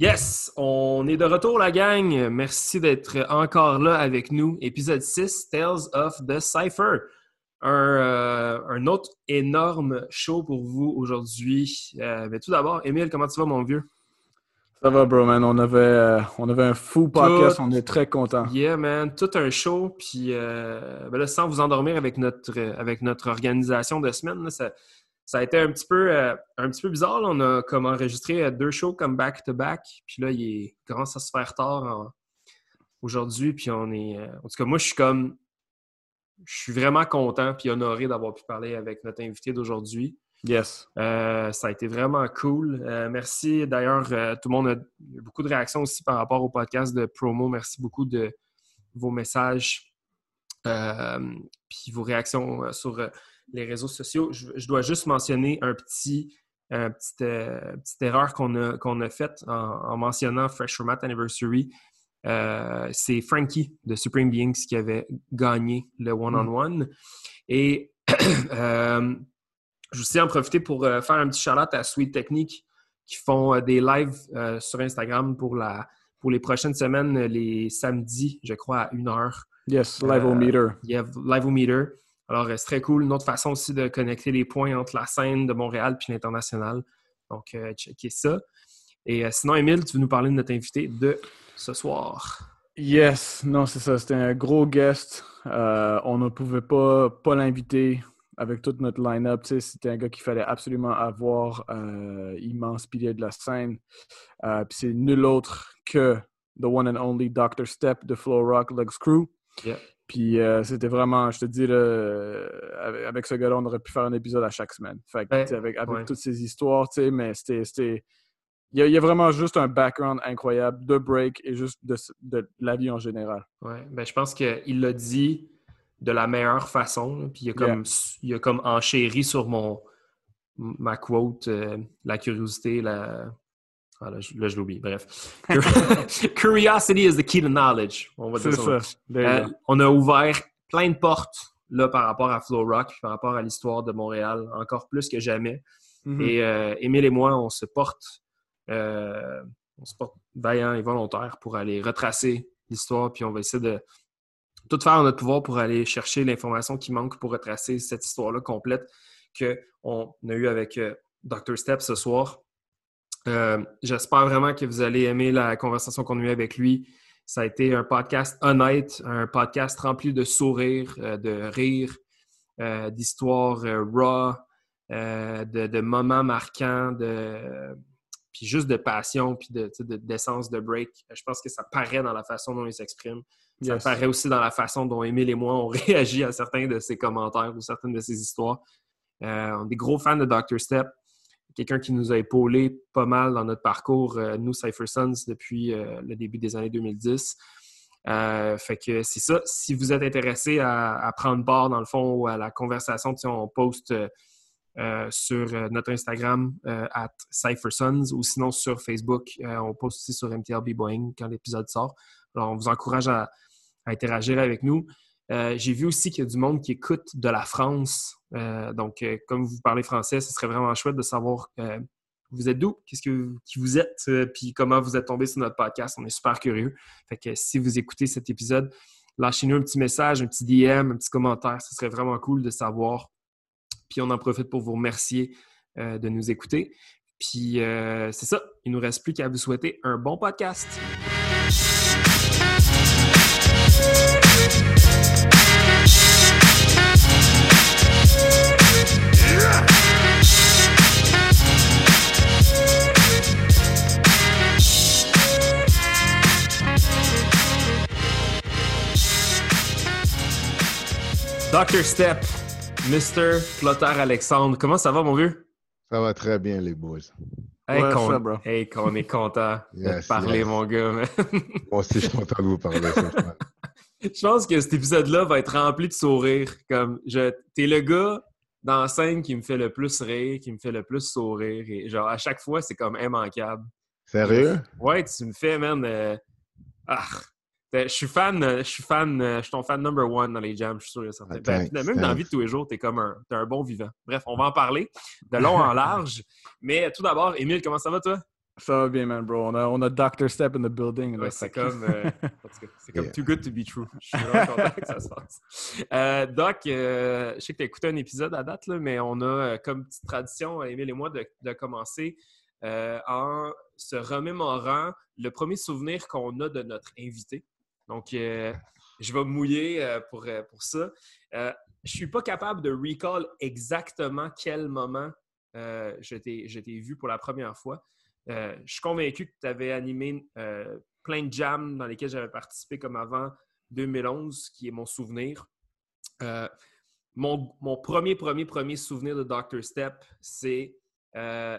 Yes, on est de retour la gang. Merci d'être encore là avec nous. Épisode 6, Tales of the Cypher. Un, euh, un autre énorme show pour vous aujourd'hui. Euh, mais tout d'abord, Émile, comment tu vas mon vieux? Ça va, bro, man. On avait, euh, on avait un fou podcast. On est très content. Yeah, man. Tout un show. Puis, ben là, sans vous endormir avec notre, avec notre organisation de semaine, ça, ça a été un petit peu, euh, un petit peu bizarre. On a comme enregistré euh, deux shows comme back-to-back. Puis là, il est, commence à se faire tard aujourd'hui. Puis on est. Euh, en tout cas, moi, je suis comme. Je suis vraiment content puis honoré d'avoir pu parler avec notre invité d'aujourd'hui. Yes. ça a été vraiment cool. merci. D'ailleurs, tout le monde a beaucoup de réactions aussi par rapport au podcast de promo. Merci beaucoup de vos messages puis vos réactions sur les réseaux sociaux. Je, dois juste mentionner un petit, euh, petite, erreur qu'on a, qu'on a faite en, mentionnant Fresh Format Anniversary. Euh, c'est Frankie de Supreme Beings qui avait gagné le one-on-one. Et euh, je vais aussi en profiter pour faire un petit shout-out à Sweet Technique qui font des lives sur Instagram pour, la, pour les prochaines semaines, les samedis, je crois, à 1h. Yes, live au meter. Yeah, live au meter. Alors, c'est très cool. Une autre façon aussi de connecter les points entre la scène de Montréal et l'international. Donc, euh, checkez ça. Et euh, sinon, Émile, tu veux nous parler de notre invité de ce soir? Yes, non, c'est ça. C'était un gros guest. Euh, on ne pouvait pas, pas l'inviter avec toute notre line-up. C'était un gars qu'il fallait absolument avoir, immense pilier de la scène. Puis c'est nul autre que the one and only Dr. Step de Flow Rock Legs Crew. Yeah. Puis euh, c'était vraiment, je te dis, avec, ce gars-là, on aurait pu faire un épisode à chaque semaine. Fait avec, toutes ces histoires, tu sais, mais c'était. Il y, a, vraiment juste un background incroyable de break et juste de, la vie en général. Ouais, ben, je pense qu'il l'a dit de la meilleure façon. puis il a, comme, il a comme enchéri sur mon ma quote, euh, la curiosité, la, ah, là, je, l'oublie. Bref. Curiosity is the key to knowledge. On va dire ça. Euh, on a ouvert plein de portes là, par rapport à Flow Rock, par rapport à l'histoire de Montréal, encore plus que jamais. Mm-hmm. Et euh, Émile et moi, on se porte, euh, on se porte vaillant et volontaire pour aller retracer l'histoire, puis on va essayer de tout faire en notre pouvoir pour aller chercher l'information qui manque pour retracer cette histoire-là complète qu'on a eue avec Dr. Step ce soir. Euh, j'espère vraiment que vous allez aimer la conversation qu'on a eue avec lui. Ça a été un podcast honnête, un podcast rempli de sourires, euh, de rires, euh, d'histoires raw, de, moments marquants, de, puis juste de passion, puis d'essence de, de, break. Je pense que ça paraît dans la façon dont il s'exprime. Ça paraît aussi dans la façon dont Émile et moi on réagi à certains de ses commentaires ou certaines de ses histoires. on est des gros fans de Dr. Step quelqu'un qui nous a épaulé pas mal dans notre parcours, euh, nous, Cypher Sons, depuis euh, le début des années 2010. Euh, fait que c'est ça. Si vous êtes intéressé à, prendre part, dans le fond, à la conversation, on poste sur notre Instagram at CypherSons ou sinon sur Facebook. on poste aussi sur MTLB Boeing quand l'épisode sort. Alors, on vous encourage à interagir avec nous. Euh, j'ai vu aussi qu'il y a du monde qui écoute de la France. Euh, donc, euh, comme vous parlez français, ce serait vraiment chouette de savoir vous êtes d'où, qu'est-ce que qui vous êtes, puis comment vous êtes tombé sur notre podcast? On est super curieux. Fait que si vous écoutez cet épisode, lâchez-nous un petit message, un petit DM, un petit commentaire. Ce serait vraiment cool de savoir. Puis on en profite pour vous remercier de nous écouter. Puis c'est ça. Il nous reste plus qu'à vous souhaiter un bon podcast. Dr. Step, Mr. Plotter Alexandre, comment ça va, mon vieux? Ça va très bien, les boys. Hey, qu'on est content de parler, mon gars. Moi aussi, je suis content de vous parler. je pense que cet épisode-là va être rempli de sourires. Comme, je, t'es le gars dans la scène qui me fait le plus rire, qui me fait le plus sourire. Et genre, à chaque fois, c'est comme immanquable. Sérieux? Ouais, tu me fais, man. Euh, ah, je suis fan, je suis fan, je suis ton fan number one dans les jams, je suis sûr et certain. Ben, même dans la vie de tous les jours, t'es comme un, es un bon vivant. Bref, on va en parler de long en large. Mais tout d'abord, Émile, comment ça va toi? Ça va bien, man, bro. On a, on a Dr. Step in the building. Ouais, c'est comme, euh, c'est comme Yeah. too good to be true. Je suis vraiment content que ça se passe. Euh, Doc, euh, je sais que tu as écouté un épisode à date, là, mais on a euh, comme petite tradition, Émile et moi, de, de commencer euh, en se remémorant le premier souvenir qu'on a de notre invité. Donc, euh, je vais me mouiller euh, pour, euh, pour ça. Euh, je suis pas capable de recall exactement quel moment euh, je je t'ai vu pour la première fois. Euh, je suis convaincu que tu avais animé euh, plein de jams dans lesquels j'avais participé comme avant 2011, qui est mon souvenir. Euh, mon, mon premier, premier, premier souvenir de Dr. Step, c'est euh,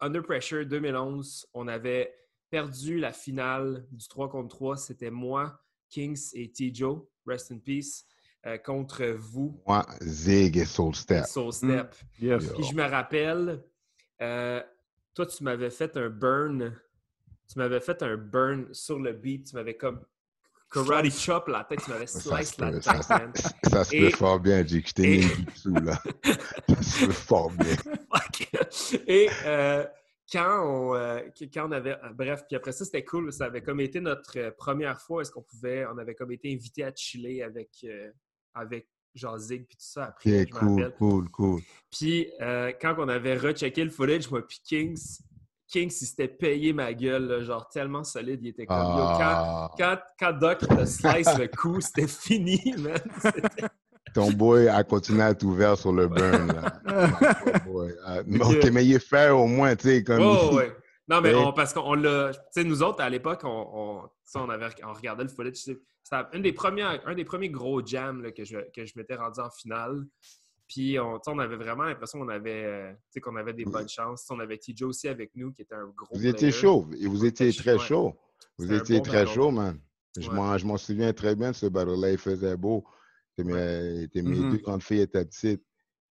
Under Pressure 2011. On avait perdu la finale du 3 contre 3. C'était moi, Kings et T-Joe, rest in peace, euh, contre vous, Moi, Zig et Soul Step. Soul Step. Yes. Yeah. Puis je me rappelle, euh, toi, tu m'avais fait un burn. Tu m'avais fait un burn sur le beat. Tu m'avais comme karate chop la tête. Tu m'avais slice la tête, ça, se Et- peut fort bien, et- mis du dessous, là. Ça se peut fort bien. Et euh, quand, on, euh, quand on avait. euh, Bref, puis après ça, c'était cool. Ça avait comme été notre première fois. Est-ce qu'on pouvait. On avait comme été invité à chiller avec, euh, avec genre Zig puis tout ça après. Ok, je me cool, cool, cool. Puis euh, quand on avait rechecké le footage, moi puis Kings, Kings, il s'était payé ma gueule, là, genre tellement solide, il était comme yo, quand, Ah, quand, quand Doc te slice le coup, c'était fini, man. Ton boy a continué à être ouvert sur le burn, là. Oh. Ah, mais ok, mais il est fair au moins, tu sais, comme... Oh, il- ouais. Non, mais on- parce qu'on l'a. Tu sais, nous autres, à l'époque, on, on, avait, on regardait le footage. Une des premières, un des premiers gros jams là, que je, que je m'étais rendu en finale. Puis on, avait vraiment l'impression qu'on avait, euh, tu sais, qu'on avait des bonnes chances. On avait TJ aussi avec nous, qui était un gros. Vous étiez chaud, et vous étiez très chaud. Vous étiez bon très chaud, man. Je Ouais. m'en- je m'en souviens très bien de ce battle-là. Il faisait beau. Mes, mes Mhm. deux grandes filles étaient petites.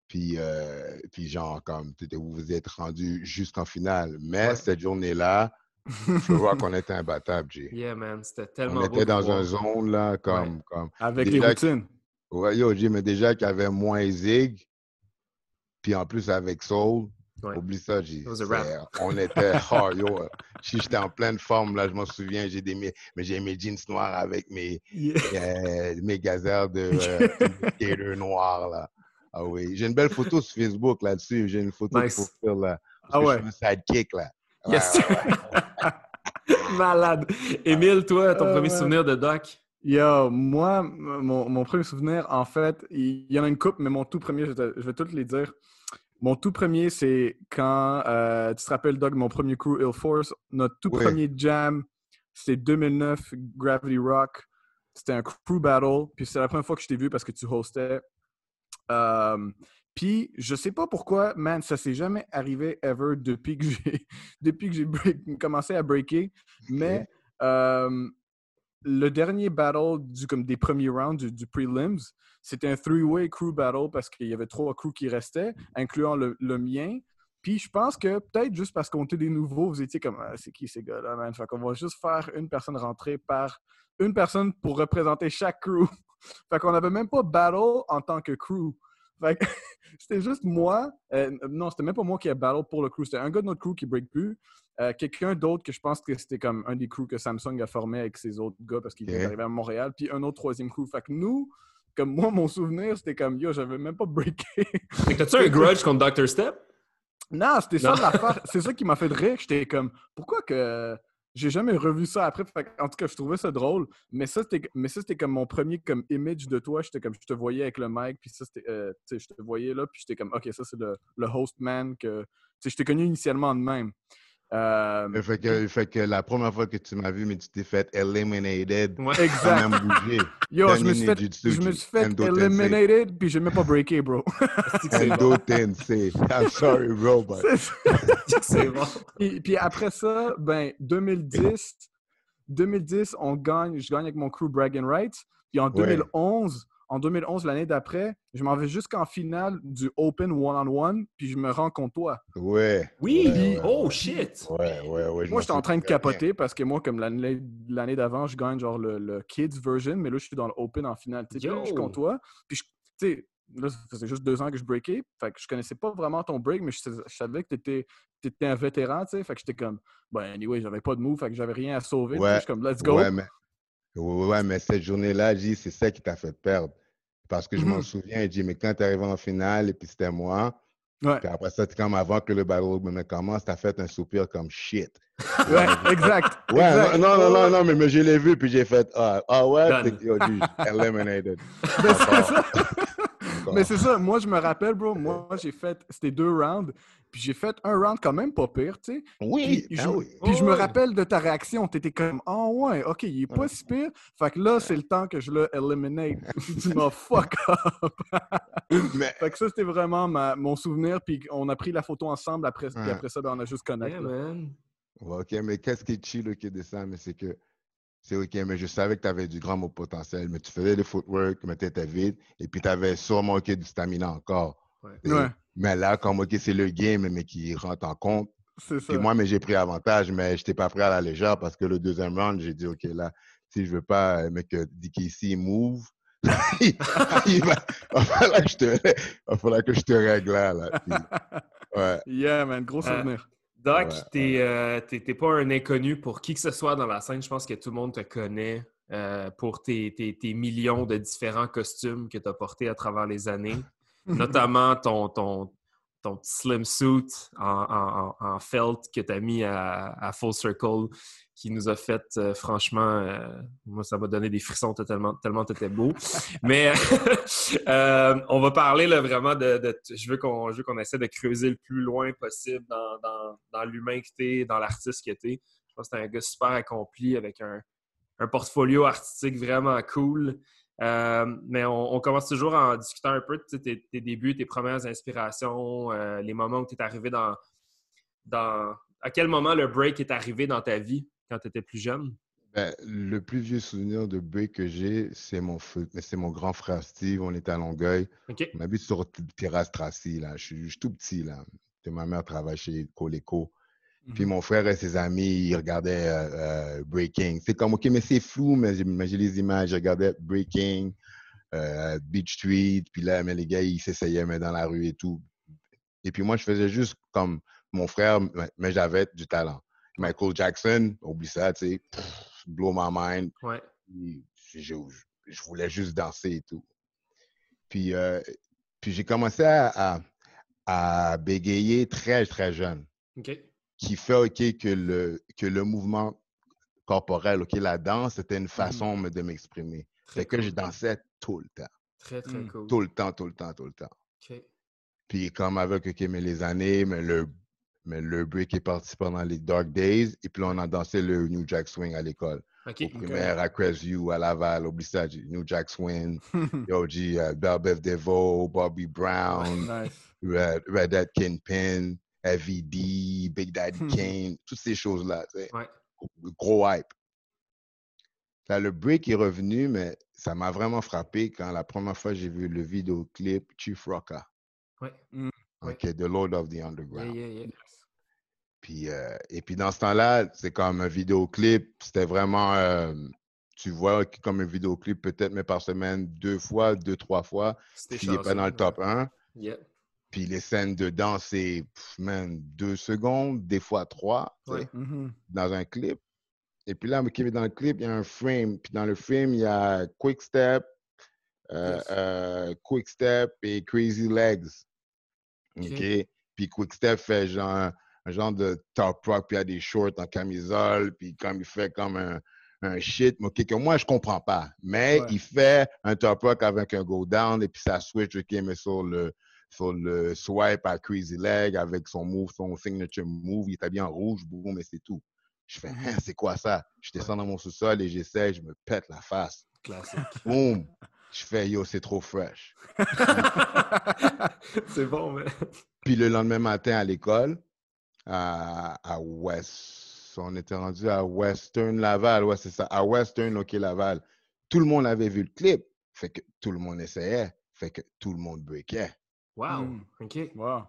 Puis, euh, puis genre, comme, vous vous êtes rendus jusqu'en finale. Mais Ouais. cette journée-là, je vois qu'on était imbattable, G. Yeah, man, c'était tellement On était dans voir. un zone, là, comme... comme Avec les routines. ouais, yo, G, mais déjà qu'il y avait moins Zig, puis en plus avec Soul, Ouais. oublie ça, wrap. On était hard, yo. Si j'étais en pleine forme, là, je m'en souviens, j'ai des, mes- mais j'ai mes jeans noirs avec mes, Yeah. euh, mes gazelles de euh, skater noir, là. Ah oui. J'ai une belle photo sur Facebook là-dessus. J'ai une photo Nice. de profil, là. Ah Parce que ouais. Je suis un sidekick, là. Yes. Malade. Émile, toi, ton Euh, premier souvenir de Doc? Yo, moi, mon, mon premier souvenir, en fait, il y en a une coupe, mais mon tout premier, je, te- je vais toutes les dire. Mon tout premier, c'est quand, euh, tu te rappelles, Doug, mon premier crew, Ill Force, notre tout Oui. premier jam, c'était 2009, Gravity Rock. C'était un crew battle, puis c'est la première fois que je t'ai vu parce que tu hostais. Euh, puis, je sais pas pourquoi, man, ça s'est jamais arrivé ever depuis que j'ai depuis que j'ai break- commencé à breaker. Mais euh, le dernier battle du, comme des premiers rounds du, du prelims, c'était un three-way crew battle parce qu'il y avait trois crews qui restaient, incluant le, le mien. Puis je pense que peut-être juste parce qu'on était des nouveaux, vous étiez comme Ah, c'est qui ces gars-là, man? Fait qu'on va juste faire une personne rentrer par une personne pour représenter chaque crew. fait qu'on n'avait même pas battle en tant que crew. Fait que c'était juste moi. euh, non, c'était même pas moi qui a battle pour le crew. C'était un gars de notre crew qui break plus. Euh, Quelqu'un d'autre que je pense que c'était comme un des crews que Samsung a formé avec ses autres gars parce qu'il Ok. est arrivé à Montréal. Puis un autre troisième crew. Fait que nous, comme moi, mon souvenir, c'était comme yo, j'avais même pas breaké. Fait que T'as-tu un grudge contre Dr. Step? non, c'était ça l'affaire. C'est ça qui m'a fait de rire. J'étais comme pourquoi que. J'ai jamais revu ça après. En tout cas, je trouvais ça drôle. Mais ça, c'était, mais ça, c'était comme mon premier comme image de toi. J'étais comme, je te voyais avec le mic, puis ça, c'était, euh, tu sais, je te voyais là, puis j'étais comme, ok, ça, c'est le, le host man que, tu sais, je t'ai connu initialement de même. Euh, Mais Fait que, fait que la première fois que tu m'as vu, mais tu t'es fait eliminated, Ouais. exact. même bougé. Yo, je me suis fait, je me suis fait eliminated, puis j'ai même pas breaké, bro. Endo Tensei. I'm sorry, bro, but... C'est bon. puis, puis après ça, ben, 2010, 2010, on gagne, je gagne avec mon crew Bragging Rights. Puis en Ouais. 2011, en 2011, l'année d'après, je m'en vais jusqu'en finale du Open One-on-One, puis je me rends contre toi. Ouais. Oui! Ouais, ouais, oh, shit! Ouais, ouais, ouais. je Moi, j'étais en train de bien. capoter parce que moi, comme l'année l'année d'avant, je gagne genre le, le Kids version, mais là, je suis dans le Open en finale. tu sais. Puis là, je suis contre toi. Puis, je- tu sais, là, ça faisait juste deux ans que je breakais. Fait que je connaissais pas vraiment ton break, mais je, savais que tu étais, un vétéran, tu sais. Fait que j'étais comme, ben, anyway, j'avais pas de move, fait que j'avais rien à sauver. Ouais. Je suis comme, let's go. Ouais, mais, ouais, mais cette journée-là, c'est ça qui t'a fait perdre. Parce que je m'en mhm. souviens, dit, mais quand tu arrivé en finale, et puis c'était moi, Ouais. Puis après ça, comme avant que le battle me commence, t'as fait un soupir comme shit. Ouais, exact. Ouais, Non, non, non, non, mais, mais je l'ai vu, puis j'ai fait Ah, ah ouais, yo, eliminated. Mais c'est ça, moi je me rappelle, bro, moi j'ai fait, c'était deux rounds, puis j'ai fait un round quand même pas pire, tu sais. Oui, puis, je, ben puis je me rappelle de ta réaction, t'étais comme Oh ouais, ok, il est pas si pire. Fait que là, c'est le temps que je le eliminate. tu m'as fuck up. mais... Fait que ça, c'était vraiment ma, mon souvenir, puis on a pris la photo ensemble, après, puis après ça, ben, on a juste connecté. ok, mais qu'est-ce qui est chill ok, de ça, mais c'est que c'est OK, mais je savais que tu avais du grand mot potentiel, mais tu faisais le footwork, mais tu étais vite, et puis tu avais sûrement OK du stamina encore. Ouais. Mais là, comme OK, c'est le game, mais qui rentre en compte. C'est ça. Puis moi, mais j'ai pris avantage, mais je n'étais pas prêt à la légère parce que le deuxième round, j'ai dit OK, là, si je veux pas, mais que DKC move, il, va, falloir que je te, va falloir que je te règle là. ouais. Yeah, man, gros euh, souvenir. Doc, tu euh, t'es pas un inconnu pour qui que ce soit dans la scène. Je pense que tout le monde te connaît euh, pour tes, millions de différents costumes que tu as portés à travers les années. Notamment ton, ton, ton petit slim suit en, felt que tu as mis à, Full Circle qui nous a fait, euh, franchement, euh, moi, ça m'a donné des frissons tellement, tellement tu étais beau. Mais euh, on va parler là, vraiment de, Je veux qu'on essaie de creuser le plus loin possible dans, dans, l'humain que tu dans l'artiste que tu Je pense que tu un gars super accompli avec un, un portfolio artistique vraiment cool. mais on, commence toujours en discutant un peu de tes, tes, débuts, tes premières inspirations, les moments où tu es arrivé dans, dans. À quel moment le break est arrivé dans ta vie? Quand tu étais plus jeune? Ben, le plus vieux souvenir de break que j'ai, c'est mon, c'est mon grand frère Steve. On était à Longueuil. On habite sur terrasse Tracy. Là. Je, suis, tout petit. Là. ma mère travaille chez Coleco. Puis mhm. mon frère et ses amis, ils regardaient euh, euh, Breaking. C'est comme, OK, mais c'est flou, mais j'ai les images. Je regardais Breaking, euh, Beach Street. Puis là, mais les gars, ils s'essayaient, mais dans la rue et tout. Et puis moi, je faisais juste comme mon frère, mais j'avais du talent. Michael Jackson, oublie ça, tu sais, blow my mind. Ouais. Je, voulais juste danser et tout. Puis, euh, puis j'ai commencé à, à, bégayer très, très jeune. OK. Qui fait, OK, que le, que le mouvement corporel, OK, la danse, c'était une façon de m'exprimer. C'est que je dansais tout le temps. Très, très mmh. cool. Tout le temps, tout le temps, tout le temps. OK. Puis comme avec, OK, mais les années, mais le mais le break est parti pendant les Dark Days. Et puis on a dansé le New Jack Swing à l'école. Okay. Au primaire, à Crestview, à Laval, au ça, New Jack Swing, Yo, G, uh, Belle Devo, Bobby Brown, Red, Red Hat Kingpin, FVD, Big Daddy Kane, toutes ces choses-là. Ouais. Gros hype. Là, le break est revenu, mais ça m'a vraiment frappé quand la première fois j'ai vu le vidéoclip Chief Rocker. Ouais. Mm. OK, The Lord of the Underground. Yeah, yeah, puis, euh, et puis dans ce temps-là, c'est comme un vidéoclip. C'était vraiment, euh, tu vois, comme un vidéoclip peut-être, mais par semaine, deux fois, deux, trois fois. Puis il n'est pas dans le top 1. Puis les scènes de danse, c'est même deux secondes, des fois trois, mm-hmm. dans un clip. Et puis là, dans le clip, il y a un frame. Puis dans le frame, il y a Quick Step, euh, Quick Step et Crazy Legs. OK? Puis Quick Step fait genre un genre de top rock, puis il a des shorts en camisole, puis comme il fait comme un, un shit, ok, que moi je comprends pas. Mais il fait un top rock avec un go down, et puis ça switch, ok, mais sur le, sur le swipe à Crazy Leg avec son move, son signature move, il est habillé en rouge, boum, mais c'est tout. Je fais, hein, c'est quoi ça? Je descends dans mon sous-sol et j'essaie, je me pète la face. Classique. Boum! Je fais, yo, c'est trop fresh. c'est bon, mais. Puis le lendemain matin à l'école, à, à West. On était rendu à Western Laval. Ouais, c'est ça. À Western, OK, Laval. Tout le monde avait vu le clip. Fait que tout le monde essayait. Fait que tout le monde breakait. Wow. Hmm. OK. Wow.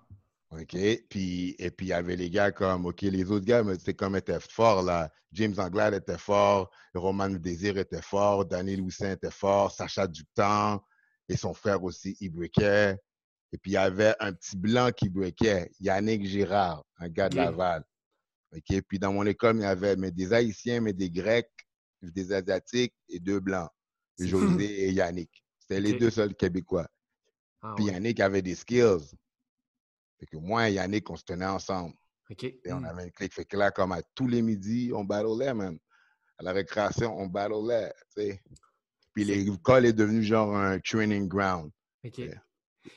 OK. Puis, et puis, il y avait les gars comme, OK, les autres gars, mais c'était comme étaient forts, là. James Anglade était fort, Roman Désir était fort, Danny Louisin était fort, Sacha Ductan, Et son frère aussi, il breakait. Et puis, il y avait un petit blanc qui breakait, Yannick Girard, un gars de. Laval. OK? Puis, dans mon école, il y avait mais des Haïtiens, mais des Grecs, des Asiatiques et deux Blancs. C'est José et Yannick. C'était les deux seuls Québécois. Ah, Puis ouais. Yannick avait des skills. Fait que moi et Yannick, on se tenait ensemble. Et on Mm. avait une clique. Fait que là, comme à tous les midis, on battlait, man. À la récréation, on battlait, tu sais. Puis l'école est devenue genre un training ground. OK. Yeah.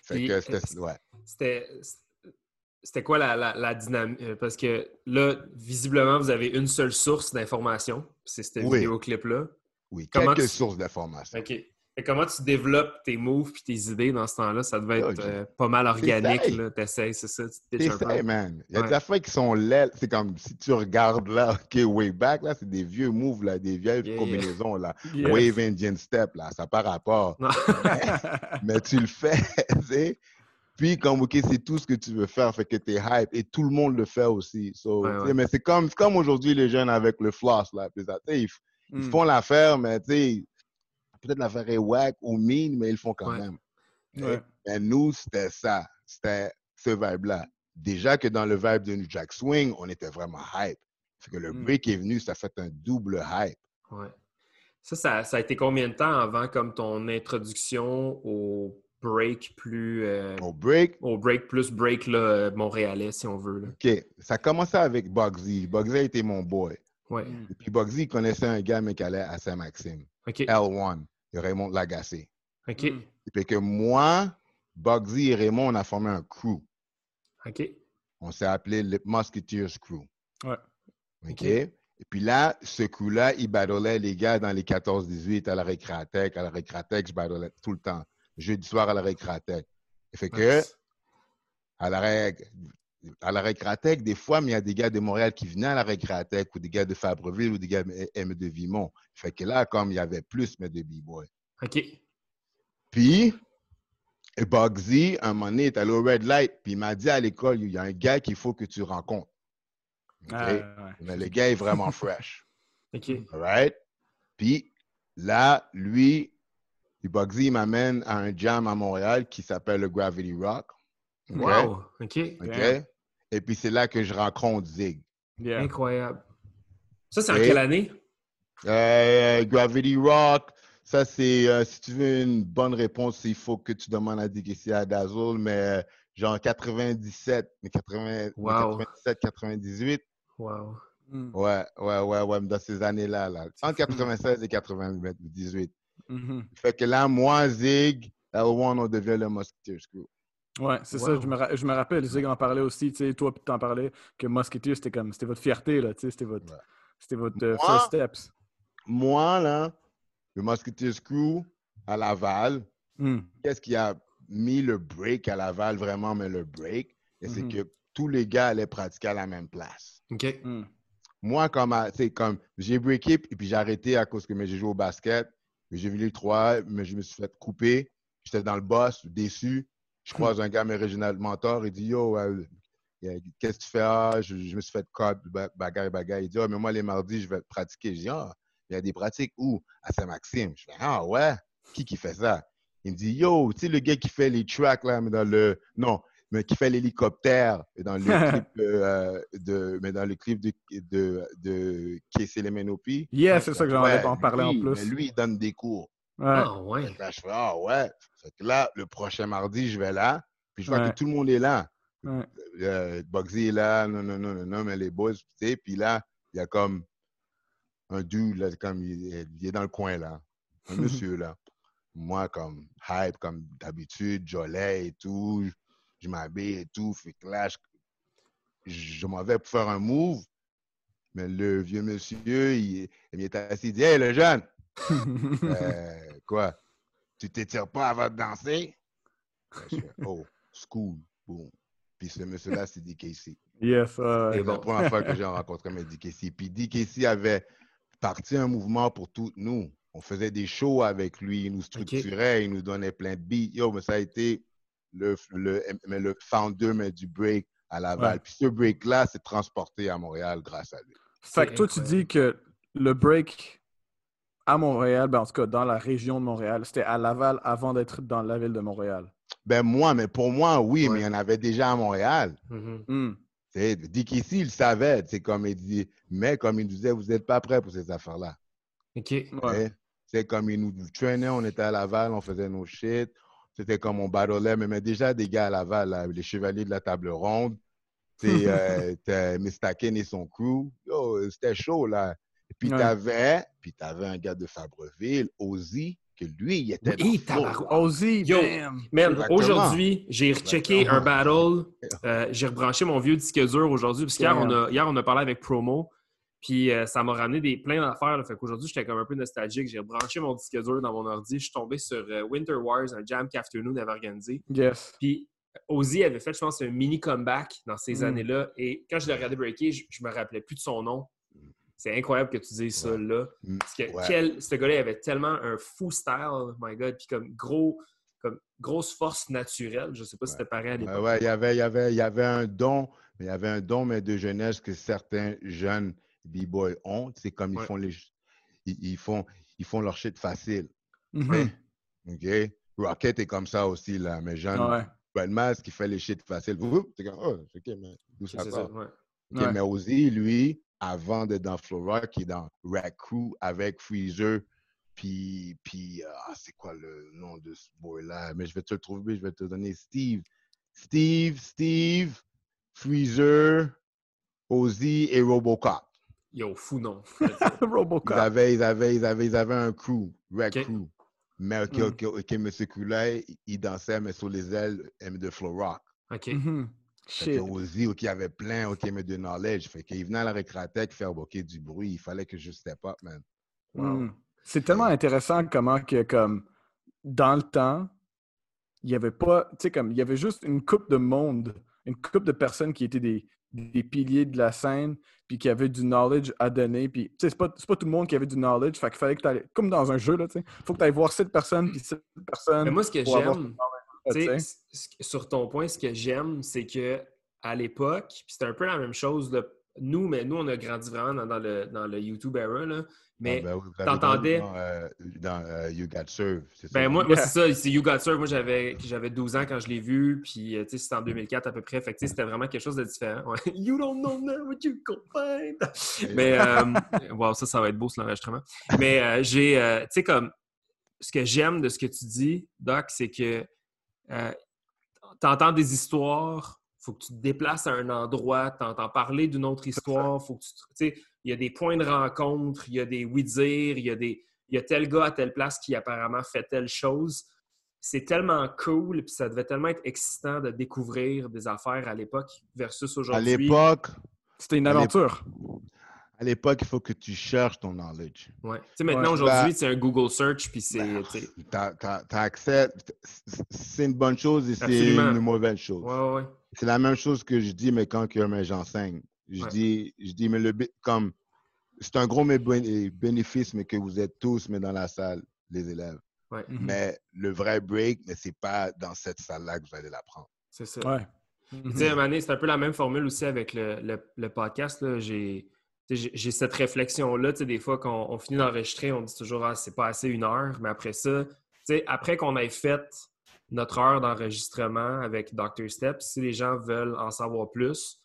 Fait Puis, que c'était... Ouais. C'était. C'était quoi la, la, la dynamique? euh, Parce que là, visiblement, vous avez une seule source d'information. C'est cette Oui. vidéoclip-là. Oui, Comment quelques tu- sources d'informations. OK. Et comment tu développes tes moves puis tes idées dans ce temps-là? Ça devait être euh, pas mal organique. T'essayes. c'est ça? T'essayes, man. Il y a Ouais. des affaires qui sont laides. C'est comme si tu regardes là, OK, way back, là, c'est des vieux moves, là, des vieilles Yeah, yeah. combinaisons, là. Yes. Wave Indian Step, là, ça pas rapport. Mais tu le fais, tu sais. Puis, comme, OK, c'est tout ce que tu veux faire, fait que tu es hype. Et tout le monde le fait aussi. So, Ouais, tu sais, ouais. Mais c'est comme, comme aujourd'hui, les jeunes avec le floss, là. Puis ils, ils Mm. font l'affaire, mais tu sais, peut-être l'affaire est whack ou mean, mais ils le font quand Ouais. même. Ouais. Mais nous, c'était ça. C'était ce vibe-là. Déjà que dans le vibe de New Jack Swing, on était vraiment hype. Fait que le Mm. break est venu, ça fait un double hype. Ouais. Ça, ça, ça a été combien de temps avant comme ton introduction au break plus euh, Au break, au break plus break là, montréalais si on veut là? OK, ça commençait avec Bugsy. Bugsy était mon boy. Ouais. Mm. Et puis Bugsy il connaissait un gars, mais qui allait à Saint-Maxime. OK. L1, de Raymond Lagacé. OK. Mm. Et puis que moi, Bugsy et Raymond, on a formé un crew. OK. On s'est appelé le Musketeers Crew. Ouais. OK? OK. Et puis là, ce crew-là, il battlait les gars dans les 14-18 à la récréatech. À la récréatech, je battlais tout le temps. Jeudi soir à la récréatech. Et fait que, Nice. à la, ré... à la récréatech, des fois, mais il y a des gars de Montréal qui venaient à la récréatech ou des gars de Fabreville ou des gars de M de Vimont. Fait que là, comme il y avait plus, mais de B-boy. OK. Puis, Bugsy, un moment donné, est allé au Red Light, puis il m'a dit à l'école, il y a un gars qu'il faut que tu rencontres. OK? Ah, ouais. Mais le gars est vraiment fresh. OK. All right? Puis là, lui, Bugsy, m'amène à un jam à Montréal qui s'appelle le Gravity Rock. Wow. OK. OK? Damn. Et puis c'est là que je rencontre Zig. Yeah. Incroyable. Ça, c'est en quelle année? Euh, Gravity Rock, ça c'est, euh, si tu veux une bonne réponse, il faut que tu demandes à DKC à Dazzle, mais euh, genre 97, mais 80, mais Wow. 97, 98. Wow. Mm. Ouais, ouais, ouais, ouais, dans ces années-là. Là. Entre 96 et 98. Mhm. Fait que là, moi, Zig, L1, on devient le Musketeers Crew. Ouais, c'est Wow. ça. Je me, ra- je me rappelle, Zig en parlait aussi, tu sais, toi, puis t'en parlais, que Musketeer, c'était comme, c'était votre fierté, là, tu sais, c'était votre, Ouais. c'était votre euh, Moi- first steps. Moi, là, le Musketeers Crew à Laval, Mm. qu'est-ce qui a mis le break à Laval, vraiment, mais le break, et c'est Mhm. que tous les gars allaient pratiquer à la même place. OK. Mm. Moi, comme, à- tu sais, comme j'ai breaké, et puis j'ai arrêté à cause que mais j'ai joué au basket, j'ai vu les trois, mais je me suis fait couper. J'étais dans le boss, déçu. Je croise un gars, mes régional mentor, il dit Yo, euh, euh, qu'est-ce que tu fais? Ah, je, je me suis fait ba- bagaille, bagaille. Il dit Ah, mais moi, les mardis, je vais pratiquer. Je dis Ah, il y a des pratiques où? À Saint-Maxime. Je fais Ah, ouais, qui qui fait ça? Il me dit Yo, tu sais, le gars qui fait les tracks, là, mais dans le. Non, mais qui fait l'hélicoptère dans le clip euh, de. Mais dans le clip de, de, de Lemenopi. Yeah, c'est ça que j'aimerais en parler en plus. mais lui, il donne des cours. Ouais. Ah, ouais. Là, je fais Ah ouais. Fait que là, le prochain mardi, je vais là. Puis je vois Ouais. que tout le monde est là. Ouais. Euh, Bugsy est là, non, non, non, non, non, mais les boys, tu sais. Puis là, il y a comme un dude, là, comme il, est- il est dans le coin, là. Un monsieur, là. Moi, comme hype, comme d'habitude, jolet et tout. Je, je m'habille et tout. Fait que là, je, je m'en vais pour faire un move. Mais le vieux monsieur, il, il est assis, il dit Hey, le jeune, euh, quoi? Tu t'étires pas avant de danser? Je fais, oh, school, boom. Puis ce monsieur-là, c'est DKC. yes. Et C'est bon. la première fois que j'ai rencontré mes DKC. Puis DKC avait parti un mouvement pour tous nous. On faisait des shows avec lui, il nous structurait, il nous donnait plein de beats. Yo, mais ça a été le, le, mais le founder mais du break à Laval. Ouais. Puis ce break-là s'est transporté à Montréal grâce à lui. Fait que toi, tu dis que le break à Montréal, ben en tout cas dans la région de Montréal. C'était à Laval avant d'être dans la ville de Montréal. Ben moi, mais pour moi, oui, mais il y en avait déjà à Montréal. Mhm. Hmm. Dit qu'ici, il savait, c'est comme il dit, mais comme il nous disait, vous n'êtes pas prêts pour ces affaires-là. OK. Ouais. C'est comme il nous traînait, on était à Laval, on faisait nos shit. C'était comme on battlait, mais, mais déjà des gars à Laval, là, les chevaliers de la table ronde, c'est euh, et son crew. Yo, c'était chaud, là. Puis Ouais. t'avais, puis t'avais un gars de Fabreville, Ozzy, que lui, il était Oui, dans. Ozzy, Yo, aujourd'hui, j'ai rechecké un battle. Euh, j'ai rebranché mon vieux disque dur aujourd'hui, parce qu'hier, on a, hier, on a parlé avec Promo. Puis euh, ça m'a ramené des, plein d'affaires. Fait qu'aujourd'hui, j'étais comme un peu nostalgique. J'ai rebranché mon disque dur dans mon ordi. Je suis tombé sur euh, Winter Wars, un jam qu'Afternoon avait organisé. Yes. Puis Ozzy avait fait, je pense, un mini comeback dans ces Mm. années-là. Et quand je l'ai regardé breaker, je, je me rappelais plus de son nom. C'est incroyable que tu dises ça là. Mm, Parce que ouais. quel, ce gars-là il avait tellement un fou style, oh my God, puis comme gros, comme grosse force naturelle. Je sais pas si c'était pareil à l'époque. ouais, il y avait, il y avait, il y avait un don, mais il y avait un don, mais de jeunesse que certains jeunes b-boys ont. C'est comme ils font les, ils, ils font, ils font leur shit facile. Mhm. OK? Rocket est comme ça aussi, là, mais jeune. Mask qui fait les shit faciles. Vous, c'est comme, oh, OK, mais d'où ça, ouais. Ouais. Mais Ozzy, lui, avant d'être dans Flow Rock, il est dans Rack Crew avec Freezer. Puis, puis ah, c'est quoi le nom de ce boy-là? Mais je vais te le trouver, je vais te donner Steve. Steve, Steve, Freezer, Ozzy et Robocop. Yo, fou non. Ils Robocop. avaient, ils, avaient, ils, avaient, ils avaient un crew, Rack Ok. Crew. Mais OK, Mm. OK, OK, M. Crew-là, il- dansait, mais sur les ailes euh, de Flow Rock. OK. Mhm. Que Shit. Ozzy, OK, avait plein, OK, mais de knowledge. Fait qu'il venait à la récréatech faire OK, du bruit. Il fallait que je step up, man. Wow. Mm. C'est tellement intéressant comment que comme dans le temps, il y avait pas, tu sais comme il y avait juste une coupe de monde, une coupe de personnes qui étaient des, des piliers de la scène puis qui avaient du knowledge à donner puis tu sais c'est pas c'est pas tout le monde qui avait du knowledge, fait qu'il fallait que tu comme dans un jeu là, tu sais, faut que tu ailles voir cette personne puis cette personne Mais moi, ce que j'aime, ce sur ton point, ce que j'aime, c'est que à l'époque, puis c'était un peu la même chose, là, nous, mais nous, on a grandi vraiment dans, dans le, dans le YouTube era, là, mais Ah, ben oui, vous avez t'entendais- Dans, euh, dans, euh, You Got Served. c'est ça? Ben moi, Yeah. moi, c'est ça, c'est You Got Served. Moi, j'avais, j'avais 12 ans quand je l'ai vu, puis euh, c'était en 2004 à peu près. Fait que c'était vraiment quelque chose de différent. Ouais. You don't know now what you find. Mais, euh, wow, ça, ça va être beau, cet enregistrement. Mais j'ai, tu sais, comme, ce que j'aime de ce que tu dis, Doc, c'est que euh, tu entends des histoires, faut que tu te déplaces à un endroit, tu entends parler d'une autre histoire, faut que tu, il y a des points de rencontre, il y a des oui-dire, il y a des, il y a tel gars à telle place qui apparemment fait telle chose. C'est tellement cool, puis ça devait tellement être excitant de découvrir des affaires à l'époque versus à aujourd'hui. l'époque, C'était une à aventure. À l'époque, il faut que tu cherches ton knowledge. Ouais. Tu sais, maintenant, Ouais. aujourd'hui, Ben- c'est un Google search, puis c'est. Ben, tu sais, T'as t'as- t'as accès. C'est une bonne chose et c'est une mauvaise chose. Ouais, ouais, ouais. C'est la même chose que je dis, mais quand j'enseigne. Je, Ouais. dis, je dis, mais le comme, c'est un gros bénéfice, mais que vous êtes tous, mais dans la salle, les élèves. Ouais, Mhm. Mais le vrai break, mais c'est pas dans cette salle-là que vous allez l'apprendre. c'est ça. Ouais. Tu sais, donné, c'est un peu la même formule aussi avec le, le- le podcast. là. J'ai j'ai- cette réflexion-là. Des fois, quand on finit d'enregistrer, on dit toujours ah, c'est pas assez une heure. Mais après ça, après qu'on ait fait notre heure d'enregistrement avec Dr. Step, si les gens veulent en savoir plus,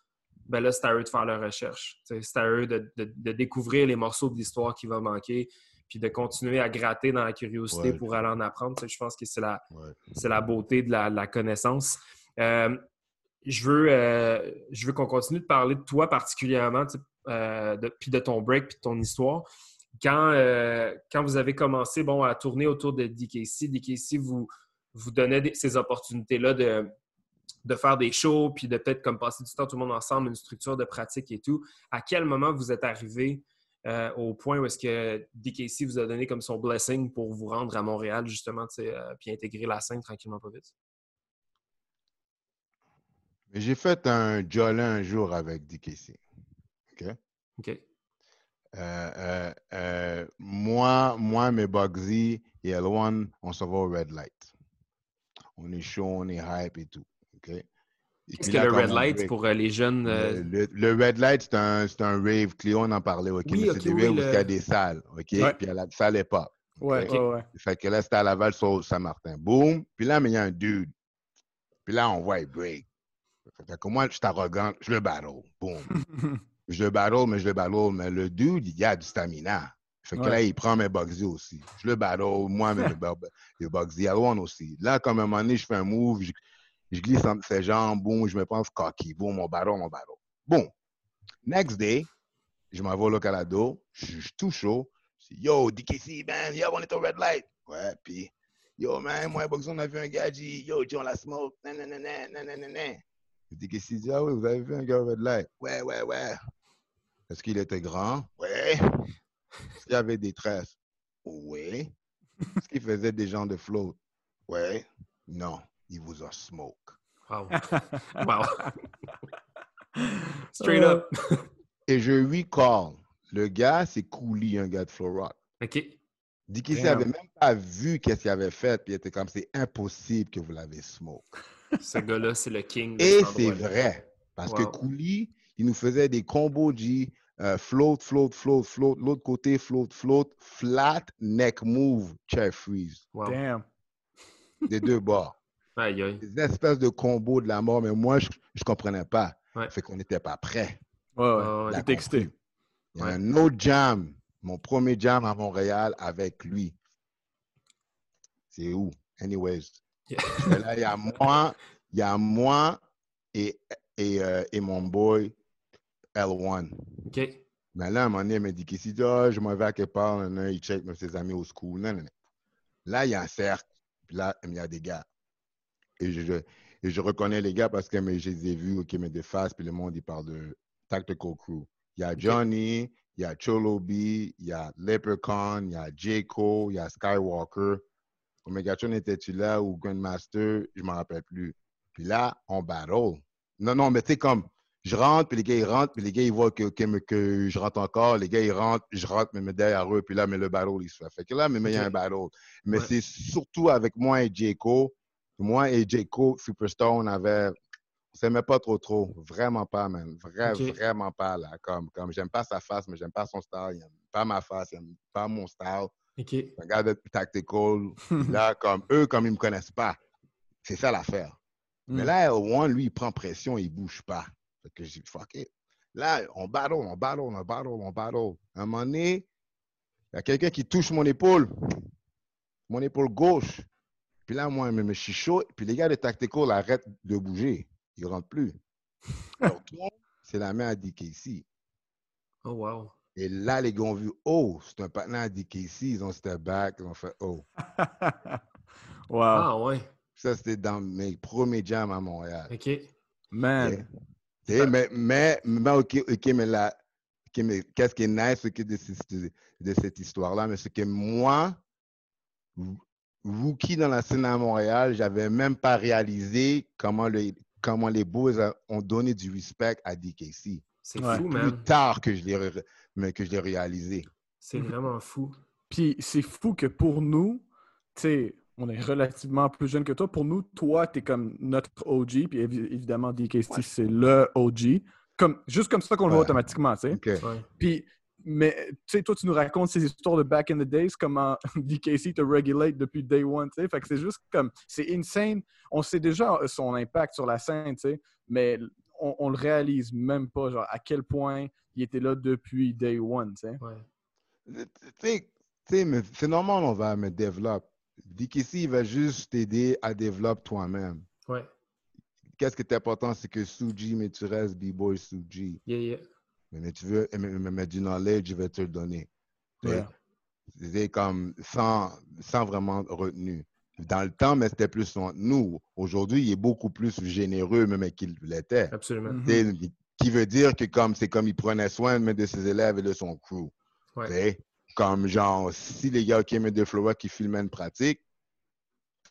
ben là, c'est à eux de faire leur recherche. C'est à eux de, de- de découvrir les morceaux de l'histoire qui vont manquer, puis de continuer à gratter dans la curiosité Ouais. pour aller en apprendre. Je pense que c'est la, Ouais. la beauté de la, connaissance. Euh, je veux, euh, je veux qu'on continue de parler de toi particulièrement, euh, puis de ton break, puis de ton histoire. Quand, euh, quand vous avez commencé bon, à tourner autour de DKC, DKC vous, vous donnait ces opportunités-là de, de faire des shows, puis de peut-être comme passer du temps tout le monde ensemble, une structure de pratique et tout. À quel moment vous êtes arrivé euh, au point où est-ce que DKC vous a donné comme son blessing pour vous rendre à Montréal, justement, euh, puis intégrer la scène tranquillement pas vite? J'ai fait un jolin un jour avec DKC. OK? OK. Euh, euh, euh, moi, moi, mes Bugsy et L1, on se va au Red Light. On est chaud, on est hype et tout. OK? Qu'est-ce que le red light pour les jeunes? euh, Le, le- le red light, c'est un, c'est un rave. Cléon en parlait, OK? Oui, mais c'est des oui, raves où il y a des salles, OK? Ouais. Puis il y a la salle est pas. Ouais, ouais, ouais. Fait que là, c'était à Laval sur Saint-Martin. Boum. Puis là, mais il y a un dude. Puis là, on voit, il break. Fait que moi, je suis arrogant, je le battle. Boum. je le battle, mais je le battle. Mais le dude, il a du stamina. Fait que ouais. là, il prend mes Bugsy aussi. Je le battle, moi, mais le Bugsy à one aussi. Là, comme un moment donné, je fais un move, je, je glisse entre ses jambes, boum, je me pense cocky, boum, mon battle, mon battle. Bon. Next day, je m'en vais au Localado, je suis tout chaud. Je dis, yo, DKC, man, yo, on est au red light. Ouais, puis, yo, man, moi, Bugsy, on a vu un gars, dit, yo, John, la smoke, nanana, nanana. DKC dit, ah oui, vous avez vu un gars au red light? Ouais, ouais, ouais. Est-ce qu'il était grand? Ouais. Est-ce qu'il avait des tresses? Oui. Est-ce qu'il faisait des gens de float? Ouais. Non, il vous a smoke. Wow. Wow. Straight up. Et je lui call. Le gars, c'est Cooley, un gars de Flow Rock. OK. Dickie Damn. avait même pas vu qu'est-ce qu'il avait fait, puis il était comme c'est impossible que vous l'avez smoke. Ce gars-là, c'est le king. de Et c'est vrai, parce que. Cooley, il nous faisait des combos G, euh, float, float, float, float, l'autre côté, float, float, flat, neck move, chair freeze, Wow. Damn. des deux bords. Aïe, aïe. Des espèces de combos de la mort, mais moi, je ne comprenais pas. Ouais. Fait qu'on n'était pas prêt. Ouais, ouais. Ouais. Il a. Il y Ouais. un autre jam, mon premier jam à Montréal avec lui. C'est où? Anyways. Yeah. Là, il y a moi, il y a moi et, et, euh, et mon boy L1. OK. Mais là, à un moment donné, il m'a dit qu'il dit, Ah, je m'en vais à quelque part, il check ses amis au school. nan, nan, nan. Là, il y a un cercle, puis là, il y a des gars. Et je, et je reconnais les gars parce que mais, je les ai vus, OK, mais de face, puis le monde, il parle de Tactical Crew. Il y a Johnny, il y a Cholo B, il y a Leprechaun, il y a J. Cole, il y a Skywalker. Omegatron était-tu là? Ou Grandmaster? Je ne me rappelle plus. Puis là, on battle. Non, non, mais tu sais, comme, je rentre, puis les gars, ils rentrent, puis les gars, ils voient que, que, que je rentre encore. Les gars, ils rentrent, je rentre, mais mais derrière eux, puis là, mais le battle, il se fait. Fait que là, mais il y a un battle. Mais Ouais. c'est surtout avec moi et Jayco. Moi et Jayco, Superstar, on avait. On s'aimait pas trop, trop. Vraiment pas, man. Vrai, Ok. Vraiment pas, là. Comme, comme j'aime pas sa face, mais j'aime pas son style. Il aime pas ma face, il aime pas mon style. OK. Un gars de tactical. Là, comme eux, comme ils me connaissent pas. C'est ça l'affaire. Mais Mm. là, L1, lui, il prend pression, il bouge pas. Fait que je dis, fuck it. Là, on battle, on battle, on battle, on battle. À un moment donné, il y a quelqu'un qui touche mon épaule. Mon épaule gauche. Puis là, moi, je me suis chaud. Puis les gars de Tactical arrêtent de bouger. Ils rentrent plus. C'est la main à DKC. Oh, wow. Et là, les gars ont vu, oh, c'est un partenaire à DKC. Ils ont step back. Ils ont fait, oh. wow. Ah, ouais. Ça, c'était dans mes premiers jams à Montréal. OK. Man. Yeah. Tu sais, mais, mais, mais, ok, ok, mais là, mais qu'est-ce qui est nice de, ce- de cette histoire-là? Mais c'est que moi, roo- rookie dans la scène à Montréal, j'avais même pas réalisé comment, le, comment les boys a- ont donné du respect à DKC. C'est Ouais. fou, Plus man. tard que je l'ai ré- mais que je l'ai réalisé. C'est vraiment fou. Puis c'est fou que pour nous, tu sais, on est relativement plus jeune que toi. Pour nous, toi, tu es comme notre OG. Puis évi- évidemment, DKC, c'est le OG. Comme, juste comme ça qu'on le voit Ouais. automatiquement, tu sais. Ouais. Puis, mais tu sais, toi, tu nous racontes ces histoires de back in the days, comment DKC te regulate depuis day one, tu sais. Fait que c'est juste comme, c'est insane. On sait déjà son impact sur la scène, tu sais, mais on, on le réalise même pas, genre, à quel point il était là depuis day one, tu sais. Ouais. Tu sais- tu sais, mais c'est normal, on va me développer. DKC, il va juste t'aider à développer toi-même. Ouais. Qu'est-ce qui est important, c'est que Suji, mais tu restes B-Boy Suji. Yeah, yeah. Mais, mais tu veux mais, mais- mais du knowledge, je vais te le donner. Ouais. C'est comme sans, sans vraiment retenue. Dans le temps, mais c'était plus entre nous. Aujourd'hui, il est beaucoup plus généreux, même qu'il l'était. Absolument. Qui veut dire que comme c'est comme il prenait soin même de ses élèves et de son crew. Ouais. Comme genre, si les gars qui aimaient de Flora qui filmaient une pratique,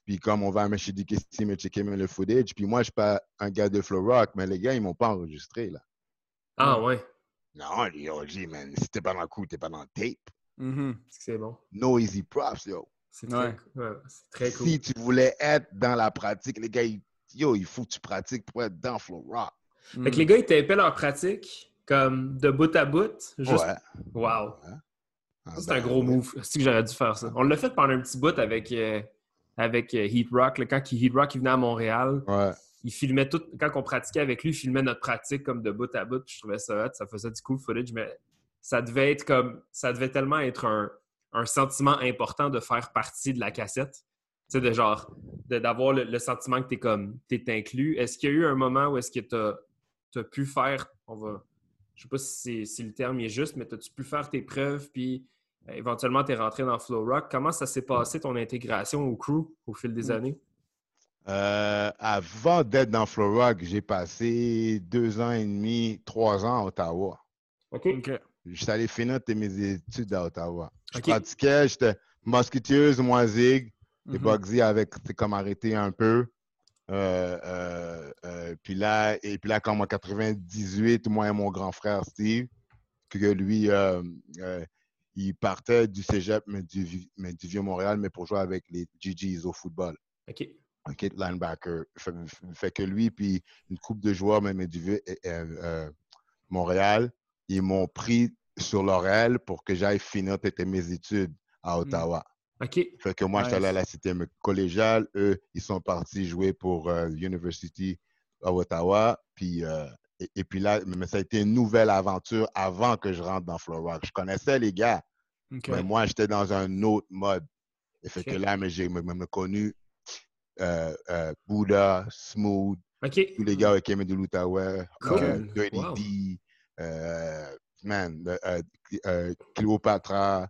puis comme on va à chez DKC, mais checker le footage, puis moi, je suis pas un gars de Flow Rock, mais les gars, ils m'ont pas enregistré, là. Ah, ouais. Non, les OG, man, si t'es pas dans le coup, t'es pas dans le tape. Mhm. C'est bon. No easy props, yo. C'est très, Ouais. c'est très cool. Si tu voulais être dans la pratique, les gars, ils Yo, il faut que tu pratiques pour être dans Flow Rock. Fait que les gars, ils tapaient leur pratique comme de bout à bout. Juste... Ouais. Wow. Ah, c'est ben, un gros move. C'est que j'aurais dû faire ça. On l'a fait pendant un petit bout avec, euh, avec euh, Heat Rock. là. quand Heat Rock il venait à Montréal, Ouais. il filmait tout. Quand on pratiquait avec lui, il filmait notre pratique comme de bout à bout. Je trouvais ça hot. Ça faisait du cool footage, mais ça devait être comme. Ça devait tellement être un, un sentiment important de faire partie de la cassette. Tu sais, de genre, d'avoir le, le sentiment que t'es comme, t'es inclus. Est-ce qu'il y a eu un moment où est-ce que t'as as pu faire, on va, je sais pas si, le terme est juste, mais t'as-tu pu faire tes preuves, puis euh, éventuellement t'es rentré dans Flow Rock. Comment ça s'est passé ton intégration au crew au fil des Mm. années? Euh, avant d'être dans Flow Rock, j'ai passé deux ans et demi, trois ans à Ottawa. OK. OK. Je suis allé finir mes études à Ottawa. Je pratiquais, j'étais musketeers, moi Zig. Et Mhm. Bugsy avec, c'est comme arrêté un peu. Euh, euh, euh, puis là, et puis là, comme en 98, moi et mon grand frère Steve, que lui, euh, euh, il partait du cégep, mais du, vi- mais du Vieux-Montréal, mais pour jouer avec les GGs au football. OK. OK, linebacker. Fait, fait que lui, puis une coupe de joueurs, même du Vieux euh, Montréal, ils m'ont pris sur l'oreille pour que j'aille finir mes études à Ottawa. OK. Fait que moi, j'étais allé à Nice. la cité collégiale. Eux, ils sont partis jouer pour euh, University à Ottawa. Puis, euh, et, et puis là, mais ça a été une nouvelle aventure avant que je rentre dans Flow Rock. Je connaissais les gars, mais moi, j'étais dans un autre mode. Et fait que là, mais j'ai me, me connu euh, euh, Buddha, Smooth, tous les gars qui aimaient de l'Outaouais, Cool. euh, Dirty Wow. D, euh, man, euh, euh, euh, Cléopatra,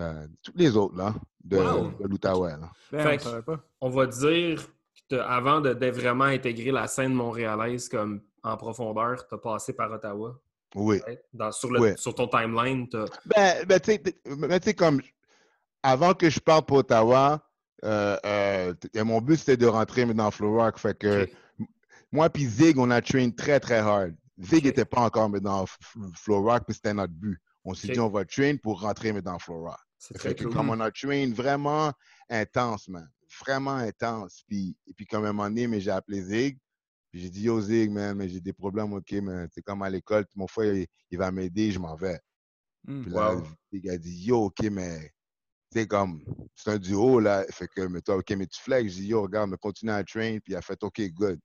euh, tous les autres là, de, Wow. de l'Outaouais. là. Ben, Fait on va dire avant de, d'être vraiment intégré la scène montréalaise comme en profondeur, tu as passé par Ottawa. Oui. Dans, sur, le, Ouais. sur ton timeline, t'as- Ben, ben tu sais, tu comme avant que je parte pour Ottawa, euh, euh, t- mon but c'était de rentrer dans Flow Rock. Fait que moi puis Zig, on a train très très hard. Zig n'était pas encore dans Flow Rock, puis c'était notre but. On s'est dit on va train pour rentrer dans Flow Rock. c'est Fait que cool. comme on a train vraiment intense, man. Vraiment intense. Puis, et puis comme un moment donné, mais j'ai appelé Zig. Puis j'ai dit, yo Zig, man, mais j'ai des problèmes, ok, mais c'est comme à l'école, mon frère, il, il va m'aider, je m'en vais. Hmm. Puis là, Wow. Zig a dit, yo, ok, mais c'est comme, c'est un duo, là. Fait que, mais toi, ok, mais tu flex. J'ai dit, yo, regarde, mais continue à train. Puis il a fait, ok, good.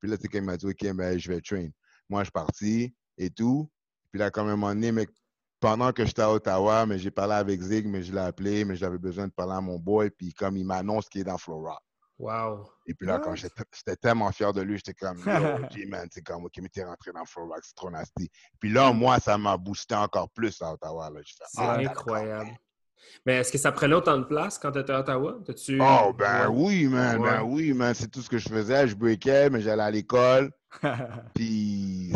Puis là, c'est quand il m'a dit, ok, mais je vais train. Moi, je suis parti et tout. Puis là, un moment donné, mais pendant que j'étais à Ottawa, mais j'ai parlé avec Zig, mais je l'ai appelé, mais j'avais besoin de parler à mon boy. Puis comme il m'annonce qu'il est dans Flora. Wow. Et puis là, quand j'étais tellement fier de lui, j'étais comme, yo, G-Man, c'est comme, ok, mais t'es rentré dans Flora, c'est trop nasty. Puis là, moi, ça m'a boosté encore plus à Ottawa. C'est ah, incroyable. Mais est-ce que ça prenait autant de place quand tu étais à Ottawa? T'as-tu- Oh, ben Ouais. oui, man, ben oui, man, c'est tout ce que je faisais. Je breakais, mais j'allais à l'école. Puis,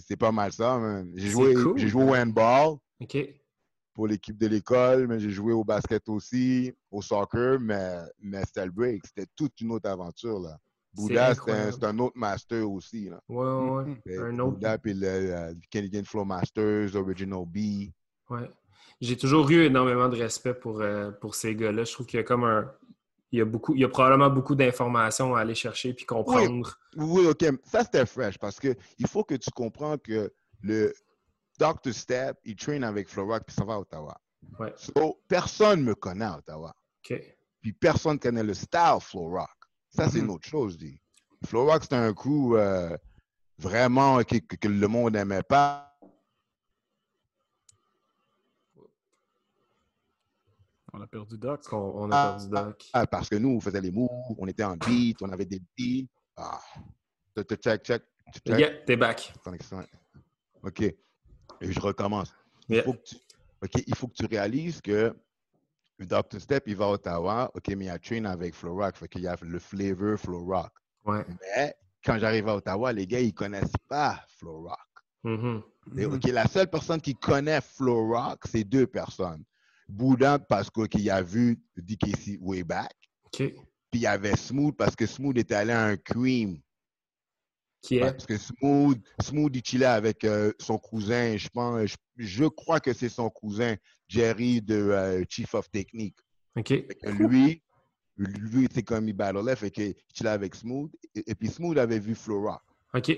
c'est- pas mal ça, man. J'ai joué, cool, j'ai joué au handball OK. Pour l'équipe de l'école, mais j'ai joué au basket aussi, au soccer, mais, mais c'était le break. C'était toute une autre aventure, là. Bouddha, c'était un, incroyable. c'est un autre master aussi, là. Ouais, ouais, ouais. Mhm. Un autre. Bouddha, puis le, euh, Canadian Flow Masters, Original B. Ouais. J'ai toujours eu énormément de respect pour, euh, pour ces gars-là. Je trouve qu'il y a comme un. Il y a, beaucoup, il y a probablement beaucoup d'informations à aller chercher puis comprendre. Oui, OK. Ça, c'était fresh parce que il faut que tu comprends que le Dr. Step, il traîne avec Florock puis ça va à Ottawa. Ouais. So, personne me connaît à Ottawa. OK. Puis personne connaît le style Florock. Ça, c'est une autre chose, je dis. Florock, c'était un coup euh, vraiment que, que- que le monde n'aimait pas. On a perdu Doc. On a Ah, perdu Doc. Ah, parce que nous, on faisait les moves, on était en beat, on avait des beats. Ah. Te- Check, check. check. Yeah, t'es back. OK. Et je recommence. Il, Yeah. faut que tu, OK, il faut que tu réalises que le Dr. Step, il va à Ottawa, OK, mais il a train avec Flow Rock, fait qu'il y a le flavor Flow Rock. Ouais. Mais quand j'arrive à Ottawa, les gars, ils connaissent pas Flow Rock. Et, Mhm. OK, la seule personne qui connaît Flow Rock, c'est deux personnes. Boudin, parce que- qu'il a vu DKC way back. Puis il y avait Smooth, parce que Smooth était allé à un cream. Qui est? Parce que Smooth, Smooth, il chillait avec euh, son cousin, je pense, je, je crois que c'est son cousin, Jerry de euh, Chief of Technique. OK. Lui, lui, c'est comme il battlait, fait que je là avec Smooth. Et, puis Smooth avait vu Flora. OK.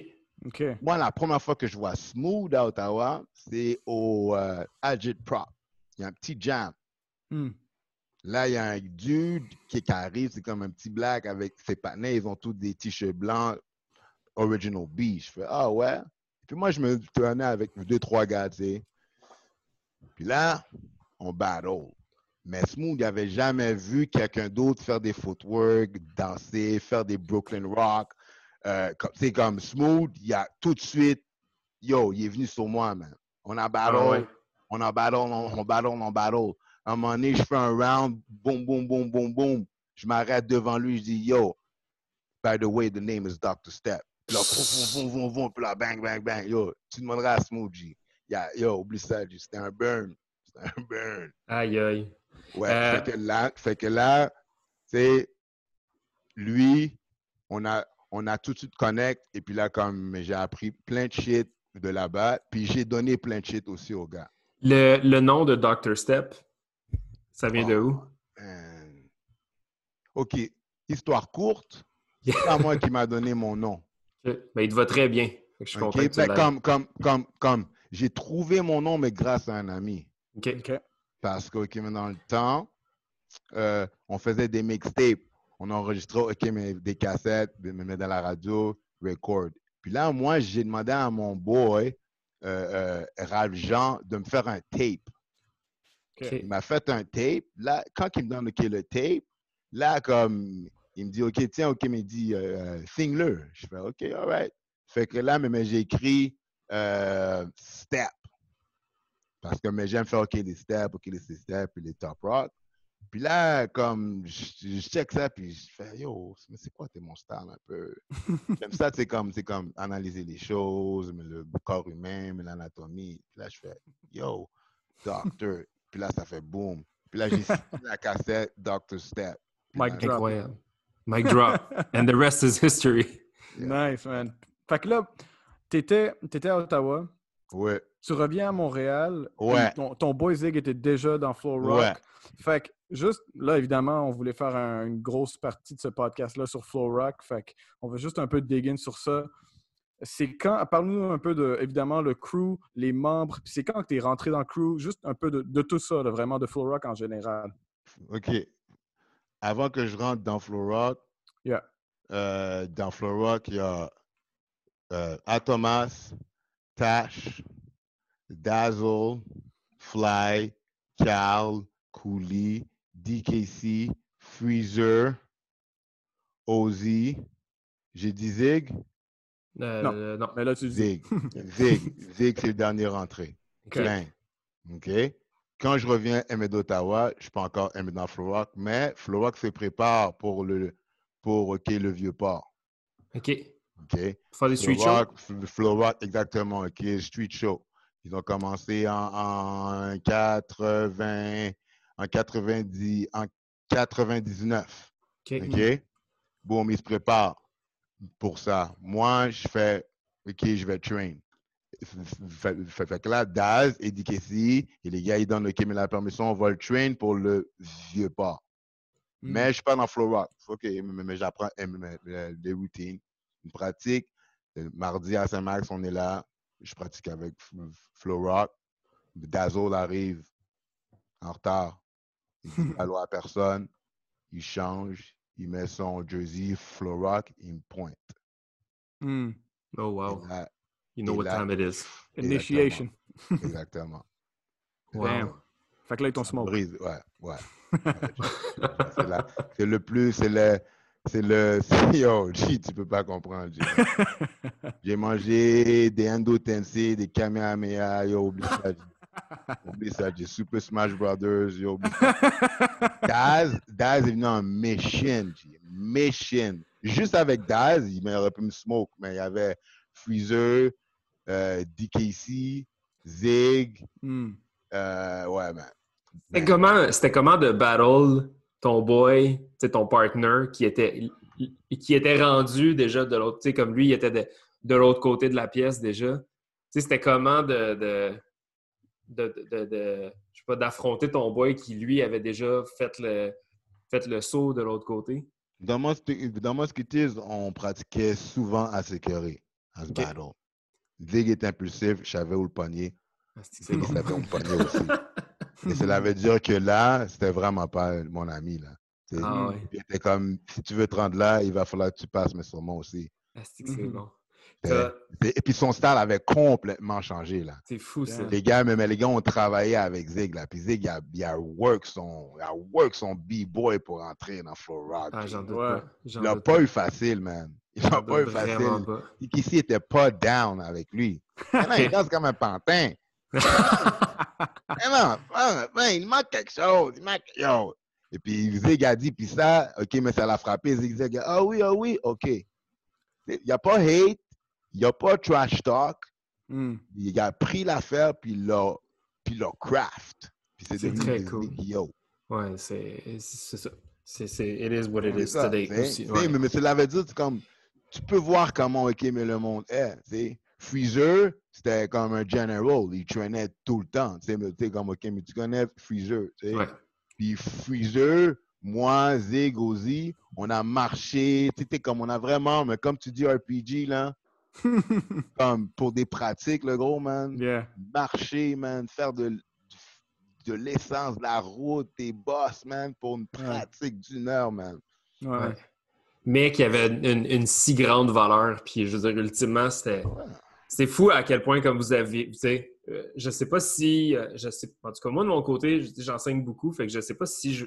OK. Moi, la première fois que je vois Smooth à Ottawa, c'est au euh, Agit Prop. Il y a un petit jam. Hmm. Là, il y a un dude qui, qui arrive, c'est comme un petit black avec ses panneaux, ils ont tous des t-shirts blancs, Original B. Je fais, ah ouais. Puis moi, je me tournais avec deux, trois gars, tu sais. Puis là, on battle. Mais Smooth, il n'avait jamais vu quelqu'un d'autre faire des footwork, danser, faire des Brooklyn Rock. Euh, comme- c'est comme Smooth, il a tout de suite, yo, il est venu sur moi, man. On a battle, Ah ouais. on a battle, on, on battle, on battle. À un moment donné, je fais un round, boum, boum, boum, boum, boum. Je m'arrête devant lui, je dis, yo, by the way, the name is Dr. Step. Puis là, boum, puis là, bang, bang, bang. Yo, tu demanderas à Smooth, G. Yeah, yo, oublie ça. C'était un burn. C'était un burn. Aïe, aïe. Ouais, Euh, fait que là, fait que là, tu sais, lui, on a, on a tout de suite connect, et puis là, comme j'ai appris plein de shit de là-bas, puis j'ai donné plein de shit aussi aux gars. Le, le nom de Dr. Step, ça vient de où? Man. OK, histoire courte, c'est pas moi qui m'a donné mon nom. Ben, il te va très bien. Je suis content Ben, comme, comme, comme, comme, j'ai trouvé mon nom, mais grâce à un ami. OK. OK. Parce que, OK, mais dans le temps, euh, on faisait des mixtapes. On enregistrait, OK, mais des cassettes, mais dans la radio, record. Puis là, moi, j'ai demandé à mon boy, euh, euh, Ralph Jean, de me faire un tape. OK. Il m'a fait un tape. Là, quand il me donne OK, le tape, là, comme, il me dit, OK, tiens, OK, mais il dit, euh, sing-le. Je fais, OK, all right. Fait que là, mais, mais j'ai écrit euh, Step. Parce que mais j'aime faire OK, les steps, OK, les steps, puis les top rock. Puis là, comme, je, je check ça, puis je fais, yo, mais c'est quoi t'es mon style un peu? J'aime ça, c'est comme, c'est comme analyser les choses, mais le corps humain, mais l'anatomie. Puis là, je fais, yo, doctor. Puis là, ça fait boom. Puis là, j'ai la cassette Dr. Step. Drop. Incroyable. Mic drop. And the rest is history. Nice, man. Fait que là, t'étais étais à Ottawa, Ouais, tu reviens à Montréal. Ouais. Ton, ton boy Zig était déjà dans Flow Rock. Ouais. Fait que juste là, évidemment, on voulait faire un- une grosse partie de ce podcast-là sur Flow Rock. Fait que on va juste un peu dig in sur ça. C'est quand, parle-nous un peu de, évidemment, le crew, les membres. Puis c'est quand que tu es rentré dans le crew, juste un peu de, de tout ça, là, vraiment de Flow Rock en général. OK. Avant que je rentre dans Flow Rock, Yeah. euh, dans Flow Rock, il y a euh, Atomas, Tash, Dazzle, Fly, Cal, Cooley, DKC, Freezer, Ozzy. J'ai dit Zig? Euh, non. Mais là, tu dis. Zig. Zig. Zig, c'est le dernier rentré. Plein. OK? Quand je reviens à d'Ottawa, je ne suis pas encore aimé dans Flow Rock, mais Flow Rock se prépare pour le, pour OK, le vieux port. OK. OK? Faire des street shows? Exactement. OK, Street Show. Ils ont commencé en, en 80, en 90, en 99. OK. OK? Boum, ils se préparent pour ça. Moi, je fais, OK, je vais train. Fait, que là, Daz et DKC, et les gars, ils donnent, OK, mais la permission, on va le train pour le vieux. Hmm. Mais je suis pas dans Flow Rock. OK, mais, j'apprends euh, des routines, une pratique. Le Mardi à Saint-Max, on est là. Je pratique avec Flow Rock. Dazzle arrive en retard. Il dit allô à personne. Il change. Il met son jersey Flow Rock. Il me pointe. Hmm. Oh, wow. You know et what time it is. Initiation. Exactement. Wow. Damn. Fait que là, ils t'ont smoke. brise, ouais, ouais. Ouais, c'est le plus, c'est le, c'est le, yo, G, tu peux pas comprendre. J'ai mangé des Endo Tensei, des Kamehameha, yo, oublie ça. Oublie ça, j'ai Super Smash Brothers, yo, oublie ça. Daz, Daz est venu en G, mission. Juste avec Daz, il aurait pu me smoke, mais il y avait Freezer, euh, DKC, Zig, Hmm. euh, ouais, man. C'était Ben, comment, c'était comment de battle ton boy, ton partner qui était, qui était rendu déjà de l'autre, tu sais, comme lui, il était de, de l'autre côté de la pièce déjà? C'était comment de, de, de, de- de- je sais pas, d'affronter ton boy qui, lui, avait déjà fait le, fait le saut de l'autre côté? Dans mon, dans mon skitties, on pratiquait souvent à s'écœurer, à se battle. Zig est impulsif, je savais où le pogner. Ah, c'est- Zig savait où me pogner aussi. Et cela veut dire que là, c'était vraiment pas mon ami. Là. Ah ouais. Il était comme, si tu veux te rendre là, il va falloir que tu passes, mais sur moi aussi. Ah, c'est Mhm. bon. Et puis son style avait complètement changé. Là. C'est fou, ça. Les gars, même les gars ont travaillé avec Zig. Là. Puis Zig, il a, il a work son, il a work son B-boy pour entrer dans Flow Rock. Ah, j'en doute Ouais. pas. Il pas eu facile, man. Il n'a pas eu vraiment facile. pas. Ici, il n'était pas down avec lui. Maintenant, il danse comme un pantin. Man, il manque quelque chose. Il manque... Yo. Et puis Zig a dit, puis ça, OK, mais ça l'a frappé. Zig Zig, ah oui, ah oui, OK. Il n'y a pas hate, il n'y a pas trash talk. Hmm. Il a pris l'affaire, puis l'a puis l'a craft. Puis c'est devenu très cool. Yo. Ouais, c'est ça. C'est it is what it is ça, today aussi. Ouais. Mais, mais cela veut dire, c'est comme, tu peux voir comment OK, mais le monde est. tu sais. Freezer, c'était comme un general. Il traînait tout le temps. Tu sais, mais tu sais, comme, OK, mais tu connais Freezer. tu sais. Ouais. Puis Freezer, moi, Zig, Ozzy, on a marché. Tu sais, comme on a vraiment, mais comme tu dis RPG, là, comme pour des pratiques, le gros, man. yeah. Marcher, man, faire de, de l'essence, de la route, des boss, man, pour une pratique d'une heure, man. Ouais. Mais qui avait une, une si grande valeur. Puis, je veux dire, ultimement, c'était. C'est fou à quel point, comme vous avez. Tu sais, euh, je sais pas si. euh, je sais, en tout cas, moi, de mon côté, je- j'enseigne beaucoup. Fait que je sais pas si je,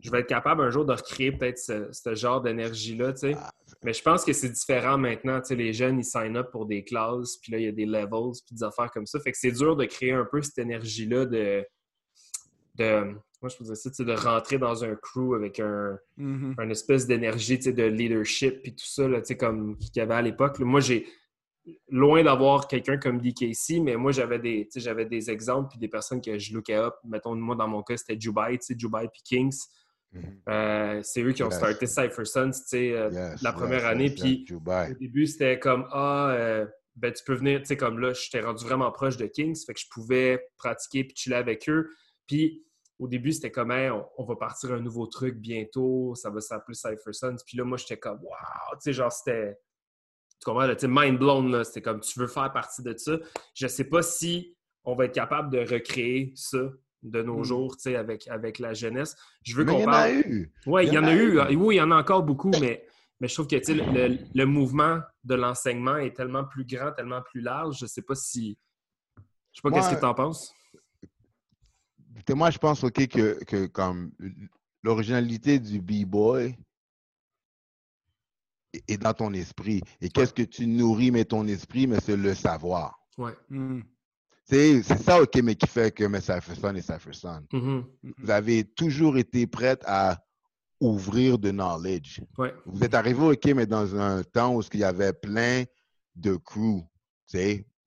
je vais être capable un jour de recréer peut-être ce, ce genre d'énergie-là. Tu sais. Ah, Mais je pense que c'est différent maintenant. Tu sais, les jeunes, ils sign up pour des classes. Puis là, il y a des levels. Puis des affaires comme ça. Fait que c'est dur de créer un peu cette énergie-là de. de moi, je peux dire ça, tu sais, de rentrer dans un crew avec un, Mhm. une espèce d'énergie, tu sais, de leadership puis tout ça, là, tu sais, comme qu'il y avait à l'époque. Moi, j'ai loin d'avoir quelqu'un comme DKC, mais moi, j'avais des, tu sais, j'avais des exemples puis des personnes que je lookais up. Mettons, moi, dans mon cas, c'était Jubai, tu sais, Jubai puis Kings. mhm. Euh, c'est eux qui ont Yes. starté Cypher Sons, tu sais, euh, Yes, la première yes, année. yes, Puis au début, c'était comme Ah, euh, ben, tu peux venir, tu sais, comme là, j'étais rendu vraiment proche de Kings, fait que je pouvais pratiquer puis chiller avec eux. Puis au début, c'était comme Hey, on, on va partir un nouveau truc bientôt, ça va s'appeler Cypher Sons. Puis là, moi, j'étais comme Waouh, tu sais, genre, c'était. Tu comprends, là, mind blown, là. C'était comme tu veux faire partie de ça. Je sais pas si on va être capable de recréer ça de nos Mm. jours, tu sais, avec, avec la jeunesse. Je veux Mais il qu'on y en parle. a eu. Oui, il y en a eu. eu. Oui, il y en a encore beaucoup, mais, mais je trouve que le, le- mouvement de l'enseignement est tellement plus grand, tellement plus large. Je ne sais pas si. Je sais pas qu'est-ce que tu en penses. Moi, je pense, OK, que, que comme l'originalité du B-boy est- dans ton esprit. Et qu'est-ce que tu nourris, mais ton esprit, mais c'est le savoir. Ouais. Hmm. C'est ça, OK, mais qui fait que mais ça fait son et ça fait son. Mhm. Vous avez toujours été prête à ouvrir de knowledge. Ouais. Vous êtes arrivé, OK, mais dans un temps où il y avait plein de crews,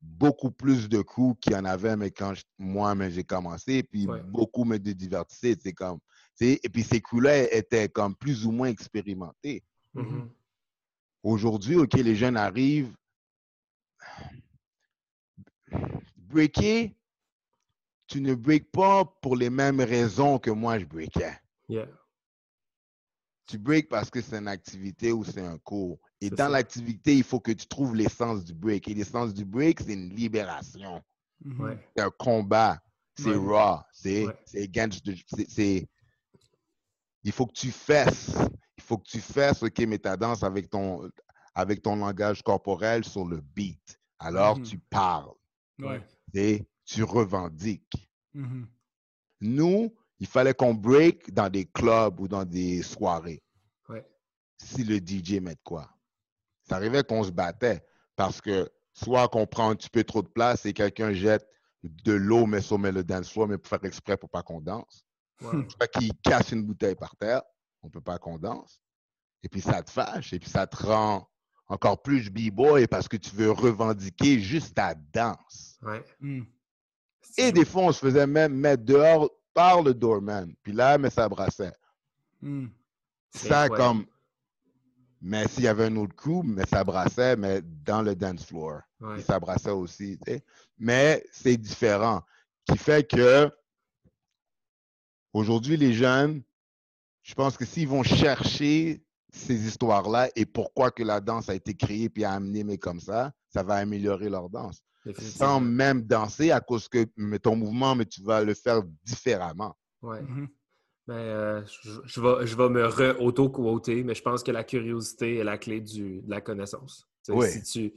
beaucoup plus de crews qu'il y en avait, mais quand je- moi, mais j'ai commencé, puis Ouais. beaucoup me divertissaient, c'est comme, et puis ces crews-là étaient comme plus ou moins expérimentés. Mhm. Aujourd'hui, OK, les jeunes arrivent, breaker, tu ne breaks pas pour les mêmes raisons que moi je breakais. Yeah. Tu breaks parce que c'est une activité ou c'est un cours. Et dans l'activité, il faut que tu trouves l'essence du break. Et l'essence du break, c'est une libération. Mhm. Ouais. C'est un combat. C'est Ouais. raw. C'est Ouais. Il faut que tu fasses. Il faut que tu fasses, OK, mais ta danse avec ton, avec ton langage corporel sur le beat. Alors, Mhm. tu parles. Ouais. Et tu revendiques. Mhm. Nous, il fallait qu'on break dans des clubs ou dans des soirées. Ouais. Si le DJ met de quoi? Ça arrivait qu'on se battait parce que soit qu'on prend un petit peu trop de place et quelqu'un jette de l'eau, mais sur le dance floor, mais pour faire exprès pour pas qu'on danse. Ouais. Soit qu'il casse une bouteille par terre, on peut pas qu'on danse. Et puis ça te fâche, et puis ça te rend encore plus b-boy parce que tu veux revendiquer juste ta danse. Ouais. Hmm. Et des fois, on se faisait même mettre dehors par le doorman. Puis là, mais ça brassait. Hmm. Ça, comme. Mais s'il y avait un autre coup, mais ça brassait, mais dans le dance floor. Ouais. Ça brassait aussi. tu sais. Mais c'est différent. Qui fait que aujourd'hui, les jeunes, je pense que s'ils vont chercher ces histoires-là et pourquoi que la danse a été créée puis amenée comme ça, ça va améliorer leur danse. Sans même danser à cause que mais ton mouvement, mais tu vas le faire différemment. Ouais. Mm-hmm. Ben, euh, je, vais, je vais me re-auto-quoter, mais je pense que la curiosité est la clé du, de la connaissance. Si tu,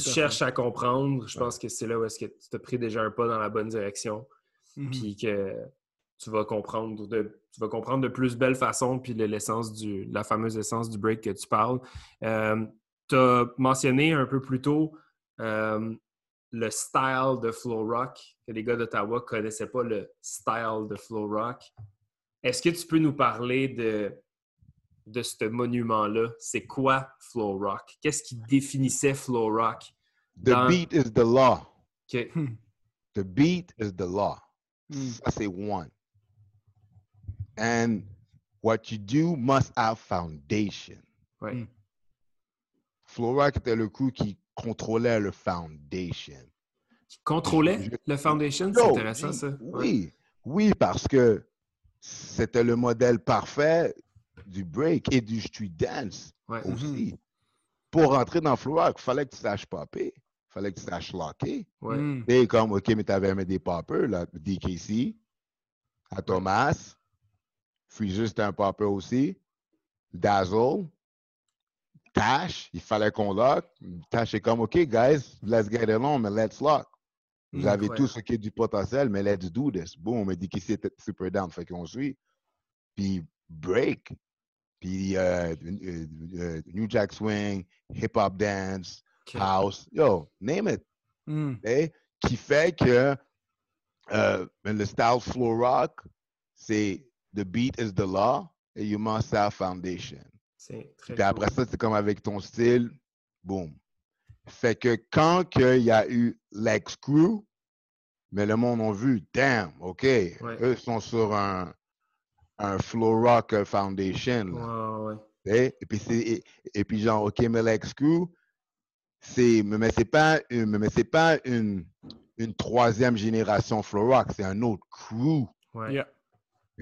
cherches à comprendre, je pense que c'est là où est-ce que tu t'as pris déjà un pas dans la bonne direction. Mm-hmm. Puis que tu vas comprendre de, tu vas comprendre de plus belle façon, puis l'essence du, la fameuse essence du break que tu parles. Euh, tu as mentionné un peu plus tôt euh, le style de flow rock, que les gars d'Ottawa ne connaissaient pas le style de flow rock. Est-ce que tu peux nous parler de, de ce monument-là? C'est quoi flow rock? Qu'est-ce qui définissait flow rock? The beat is the law. The beat is the law. Hmm. Ça, c'est one. And what you do must have foundation. Ouais. Rock était le crew qui contrôlait le foundation. Qui contrôlait le foundation? C'est intéressant, ça. Oui, oui, parce que c'était le modèle parfait du break et du street dance aussi. Pour rentrer dans Flow Rock, il fallait que tu saches popper. Il fallait que tu saches locker. Ouais. Et comme, OK, mais tu avais des poppers, là, DKC, à Thomas, Freezer, c'était un popper aussi. Dazzle. Tash, il fallait qu'on lock. Tash est comme, OK, guys, let's get it on, mais let's lock. Vous avez tout ce qui est du potentiel, mais let's do this. Boom, on m'a dit qu'il était super down, fait qu'on suit. Puis break, puis euh, euh, euh, New Jack Swing, hip hop dance, house, yo, name it. Mm. Qui fait que le style flow rock, c'est the beat is the law et you must have foundation. Puis après ça, c'est comme avec ton style, boom. Fait que quand il y a eu Lex Crew, mais le monde a vu, damn, OK, eux sont sur un, un Flow Rock Foundation. Et, puis et, et, puis genre, OK, mais Lex Crew, c'est mais c'est pas une, mais c'est pas une, une troisième génération Flow Rock, c'est un autre crew.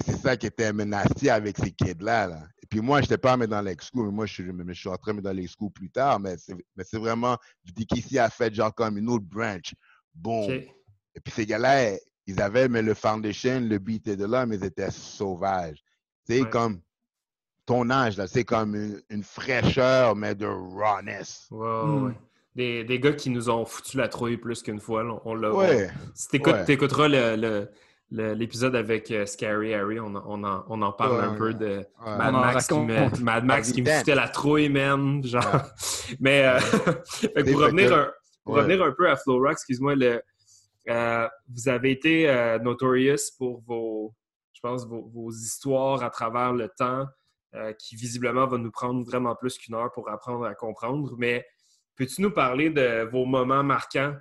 C'est ça qui était menacé avec ces kids-là. Là. Et puis moi, je n'étais pas mis dans l'ex-school, mais moi, je, je, suis entré dans l'ex-school plus tard, mais c'est vraiment, je dis qu'ici a fait genre comme une autre branch. Bon. Et puis ces gars-là, ils avaient mais le foundation, le beat était de là, mais ils étaient sauvages. C'est comme ton âge, là, c'est comme une, fraîcheur, mais de rawness. Wow, hmm. des, des, gars qui nous ont foutu la trouille plus qu'une fois. on l'a. Ouais. Si t'écouteras le l'épisode avec euh, Scary Harry, on, on, en, on en, parle un peu de Mad, Max qui, me, Mad Max qui me foutait la trouille, man. Genre. Mais euh, pour, revenir un, pour revenir un peu à Flora, excuse-moi, euh, vous avez été notorious pour vos, je pense, vos, vos, histoires à travers le temps, qui visiblement va nous prendre vraiment plus qu'une heure pour apprendre à comprendre. Mais peux-tu nous parler de vos moments marquants,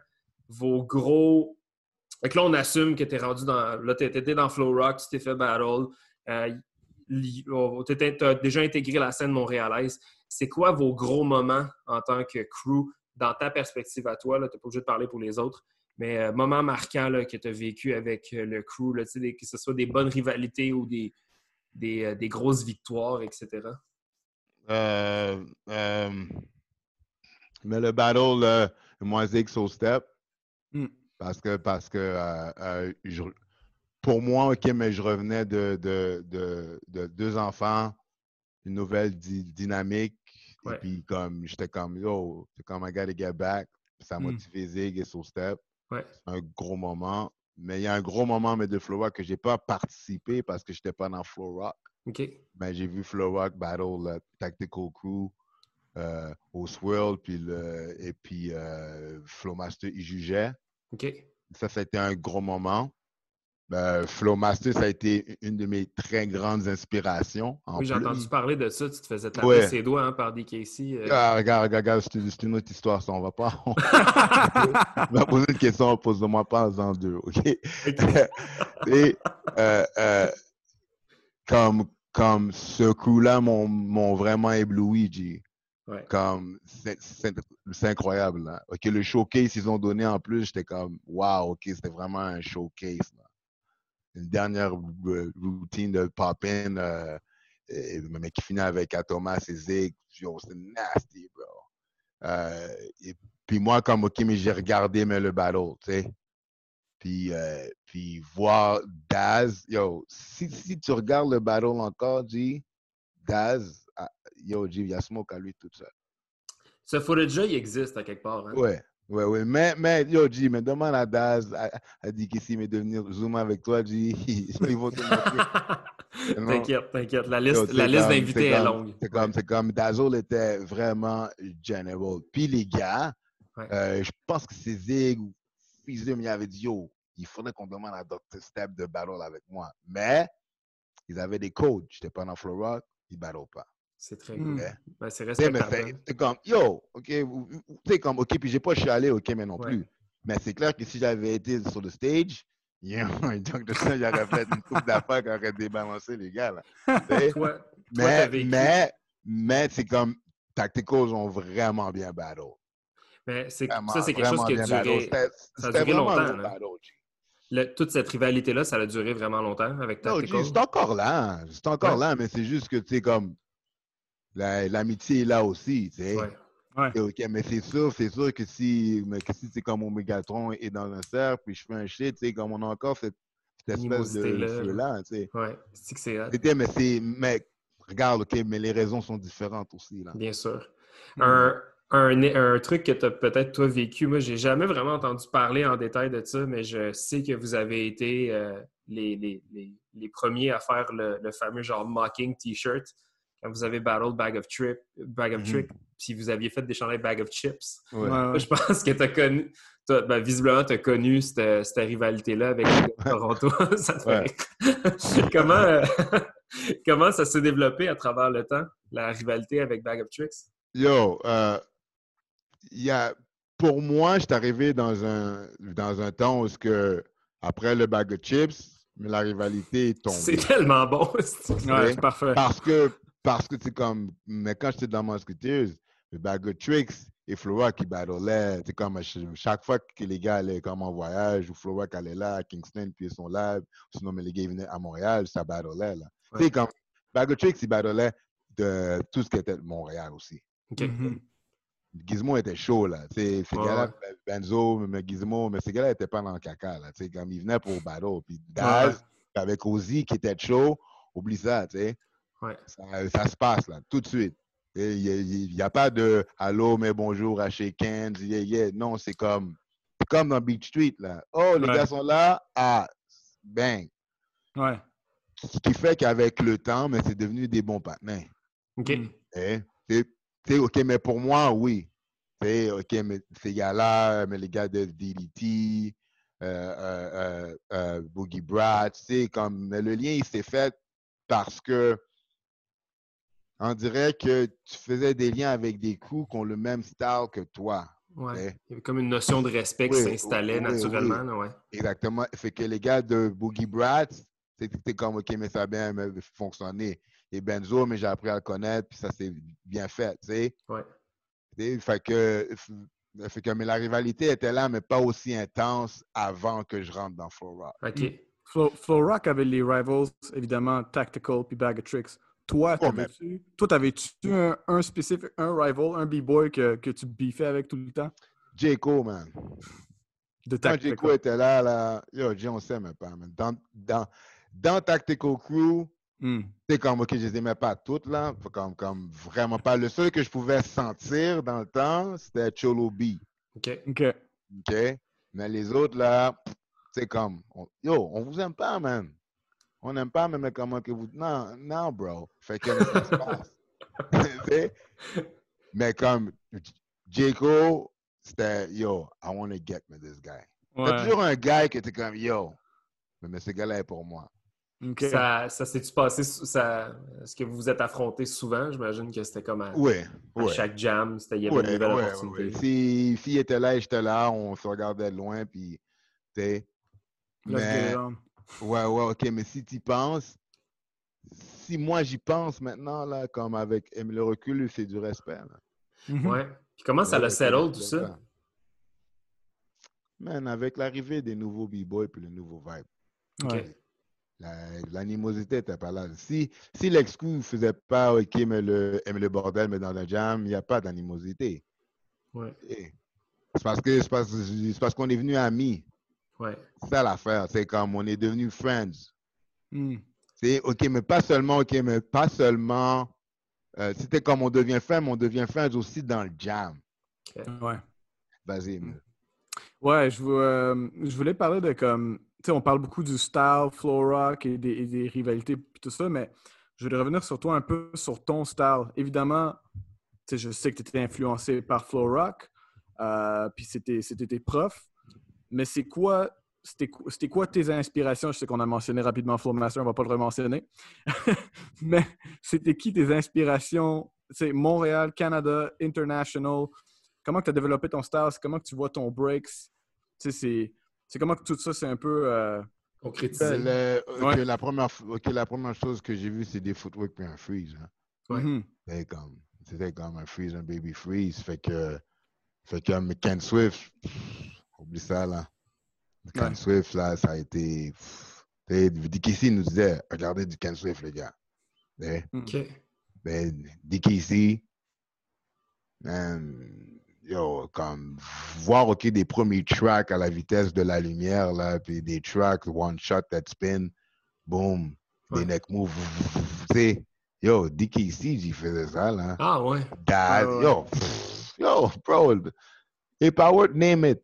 vos gros fait là, on assume que tu es rendu dans. Là, tu étais dans Flow Rock, tu t'es fait battle. Euh, tu as déjà intégré la scène montréalaise. C'est quoi vos gros moments en tant que crew dans ta perspective à toi? Tu n'es pas obligé de parler pour les autres, mais euh, moments marquants que tu as vécu avec euh, le crew, là, que ce soit des bonnes rivalités ou des, grosses victoires, etc. mais le battle, le Moisique au step. Parce que, parce que euh, euh, je, pour moi, OK, mais je revenais de, de, de, de deux enfants, une nouvelle dynamique. Et puis, comme, j'étais comme, yo, c'est comme, I gotta get back. Ça m'a motivé Zig et So Step. Ouais. un gros moment. Mais il y a un gros moment mais de Flow Rock que je n'ai pas participé parce que je n'étais pas dans Flow Rock. OK. Mais j'ai vu Flow Rock Battle Tactical Crew euh, au Swirl, puis le, et puis euh, Flowmaster, il jugeait. OK. Ça, ça a été un gros moment. Ben, Flowmaster, ça a été une de mes très grandes inspirations. oui, j'ai entendu parler de ça. Tu te faisais taper ses doigts hein, par DKC. Euh... Ah, regarde, regarde, c'est une autre histoire, ça. On va pas. On va poser une question, pose-moi pas en deux, OK? Et euh, euh, comme, comme ce crew-là m'ont vraiment ébloui, G. Comme, c'est incroyable. Là. OK, le showcase ils ont donné en plus, j'étais comme, wow, OK, c'était vraiment un showcase. Une dernière routine de pop-in. Euh, mais qui finit avec Thomas et Zig, yo, c'est nasty, bro. Euh, et puis moi, comme OK, mais j'ai regardé mais le battle, tu sais. Puis, euh, puis voir Daz, yo, si, si tu regardes le battle encore, G, Daz, yo, G, il y a smoke à lui tout seul. Ce footage-là, il existe à quelque part. Hein? Ouais, ouais, ouais. Mais, mais yo, G, mais demande à Daz, a, dit qu'ici, mais de venir zoomer avec toi, G, ils vont te montrer. t'inquiète, t'inquiète. La liste, la liste d'invités est, longue. C'est comme, c'est comme Dazzle était vraiment general. Puis les gars, euh, je pense que c'est Zig ou Fizum, il avait dit, yo, il faudrait qu'on demande à Dr. Step de battle avec moi. Mais ils avaient des codes. J'étais pas dans Florida, ils battent pas. C'est très cool. Ben, c'est respectable. Hein. C'est comme, yo, OK, c'est comme, OK, puis j'ai pas chialé, OK, mais non plus. Mais c'est clair que si j'avais été sur le stage, yo, donc ça, j'aurais fait une coupe d'affaires qui aurait débalancé les gars. Là. mais, mais, mais c'est comme, Tacticals ont vraiment bien battle. Mais c'est, ça, c'est quelque chose qui a duré, ça a duré longtemps. toute cette rivalité-là, ça a duré vraiment longtemps avec Tactical. C'est encore là. C'est encore là, mais c'est juste que, tu sais, comme l'amitié est là aussi, tu sais. Ouais. mais c'est sûr, c'est sûr que si, mais que si c'est comme mon Mégatron est dans un cercle, puis je fais un shit, tu sais, comme on a encore cette, cette espèce de feu-là, tu sais. Ouais, c'est que c'est Mais c'est, mais regarde, OK, mais les raisons sont différentes aussi, là. Bien sûr. Un, un, truc que tu as peut-être toi vécu. Moi, j'ai jamais vraiment entendu parler en détail de ça, mais je sais que vous avez été euh, les, les, les, premiers à faire le, le fameux genre mocking t-shirt quand vous avez battled Bag of Trip, Bag of Trick, mhm. puis vous aviez fait des chandelles Bag of Chips. Je pense que tu as connu, ben, visiblement, tu as connu cette, cette rivalité-là avec Toronto. ça comment, euh, comment ça s'est développé à travers le temps, la rivalité avec Bag of Tricks? Yo, euh, y a, pour moi, je suis arrivé dans un, dans un temps où, que, après le bag of chips, la rivalité est tombée. C'est tellement bon. c'est parfait. Parce que, parce que c'est comme, mais quand j'étais dans Musketeers, le bag of tricks et Flora qui battleaient, c'est comme chaque fois que les gars allaient comme en voyage, ou Flora qui allait là à Kingston, puis son live, sinon mais les gars venaient à Montréal, ça battlait là. C'est comme, bag of tricks, ils battleaient de tout ce qui était de Montréal aussi. Mm-hmm. Gizmo était chaud, là. Ces gars-là, Benzo, mais Gizmo, mais ces gars-là n'étaient pas dans le caca, là. Comme ils venaient pour battle. Puis Daz, avec Ozzy qui était chaud, oublie ça, tu sais. Ça, se passe, là, tout de suite. Il n'y a, pas de allô, mais bonjour à chez yeah, yeah. Non, c'est comme, comme dans Beach Street, là. Oh, les gars sont là, ah, bang. Ouais. Ce qui fait qu'avec le temps, mais c'est devenu des bons partenaires. OK. Et, OK, mais pour moi, oui. OK, mais ces gars-là, mais les gars de DDT, euh, euh, euh, Boogie Brad, tu comme, mais le lien, il s'est fait parce que on dirait que tu faisais des liens avec des coups qui ont le même style que toi. Ouais. Il y avait comme une notion de respect qui s'installait naturellement. Ouais. Exactement. Fait que les gars de Boogie Brad, c'était comme, OK, mais ça a bien fonctionné et Benzo, mais j'ai appris à le connaître, puis ça s'est bien fait, tu sais. Ouais. Fait que, fait que, mais la rivalité était là, mais pas aussi intense avant que je rentre dans Flow Rock. OK. Flow, Rock avait les rivals, évidemment, Tactical puis Bag of Tricks. Toi, oh, t'avais-tu un, un spécifique, un rival, un b-boy que, que tu biffais avec tout le temps? J.Co., man. De Quand J.Co. était là, là, yo, J, on sait même pas, man. Dans, dans, dans Tactical Crew, Hmm. C'est comme, OK, je les aimais pas toutes, là. Comme, comme vraiment pas. Le seul que je pouvais sentir dans le temps, c'était Cholo B. OK. OK. OK. Mais les autres, là, c'est comme, yo, on vous aime pas, man. On n'aime pas, mais comment que vous. Non, non, bro. Fait que ça se passe. mais comme, Jaco, c'était, yo, I want to get me this guy. C'est toujours un gars qui était comme, yo, mais ce gars-là est pour moi. Ça, ça s'est-tu passé? Est-ce que vous vous êtes affrontés souvent? J'imagine que c'était comme à, chaque jam, il y avait une nouvelle opportunité. Si fille était là et j'étais là, on se regardait de loin, puis tu Mais, ouais, ouais, ok, mais si tu penses, si moi j'y pense maintenant, là, comme avec le recul, c'est du respect. Mhm. Ouais. Puis comment ça l'a settle, tout ça? Man, avec l'arrivée des nouveaux B-boys puis le nouveau vibe. OK. La- L'animosité n'était pas là. Si, si l'excuse ne faisait pas OK, mais le, mais le bordel, mais dans la jam, il n'y a pas d'animosité. Ouais. Et C'est parce que c'est parce, c'est parce qu'on est venu amis. Ouais. C'est ça l'affaire. C'est comme on est devenu friends. Hmm. C'est OK, mais pas seulement, OK, mais pas seulement. euh, C'était comme on devient friends, mais on devient friends aussi dans le jam. Ouais. Vas-y. Mm. Ouais, je, euh, je voulais parler de comme. Tu sais, on parle beaucoup du style, flow rock et des, et des rivalités et tout ça, mais je voulais revenir sur toi un peu sur ton style. Évidemment, tu sais, je sais que tu étais influencé par flow rock, euh, puis c'était c'était tes profs, mais c'est quoi. C'était quoi- tes inspirations? Je sais qu'on a mentionné rapidement Flowmaster, on va pas le rementionner. mais c'était qui tes inspirations? Sais, Montréal, Canada, International, comment tu as développé ton style, c'est comment que tu vois ton breaks? Tu sais, c'est, c'est comment que tout ça, c'est un peu. euh, Concrétiser. Le- OK, Ouais. la, première, la chose que j'ai vue, c'est des footwork puis un freeze. hein. Ouais. mhm. C'était comme, c'était comme un freeze, un baby freeze. Fait que, fait que Ken Swift, pff, oublie ça, là. Ken Ouais. Swift, là, ça a été. DKC nous disait, regardez du Ken Swift, les gars. T'sais, OK. Ben, DKC, man, yo, comme voir OK, des premiers tracks à la vitesse de la lumière, là, puis des tracks one shot that spin, boom, Ouais. des neck moves, tu sais, yo, DKC, j'y faisais ça, là. Ah ouais. Dad, ouais. yo, pff, yo, bro, et power, name it.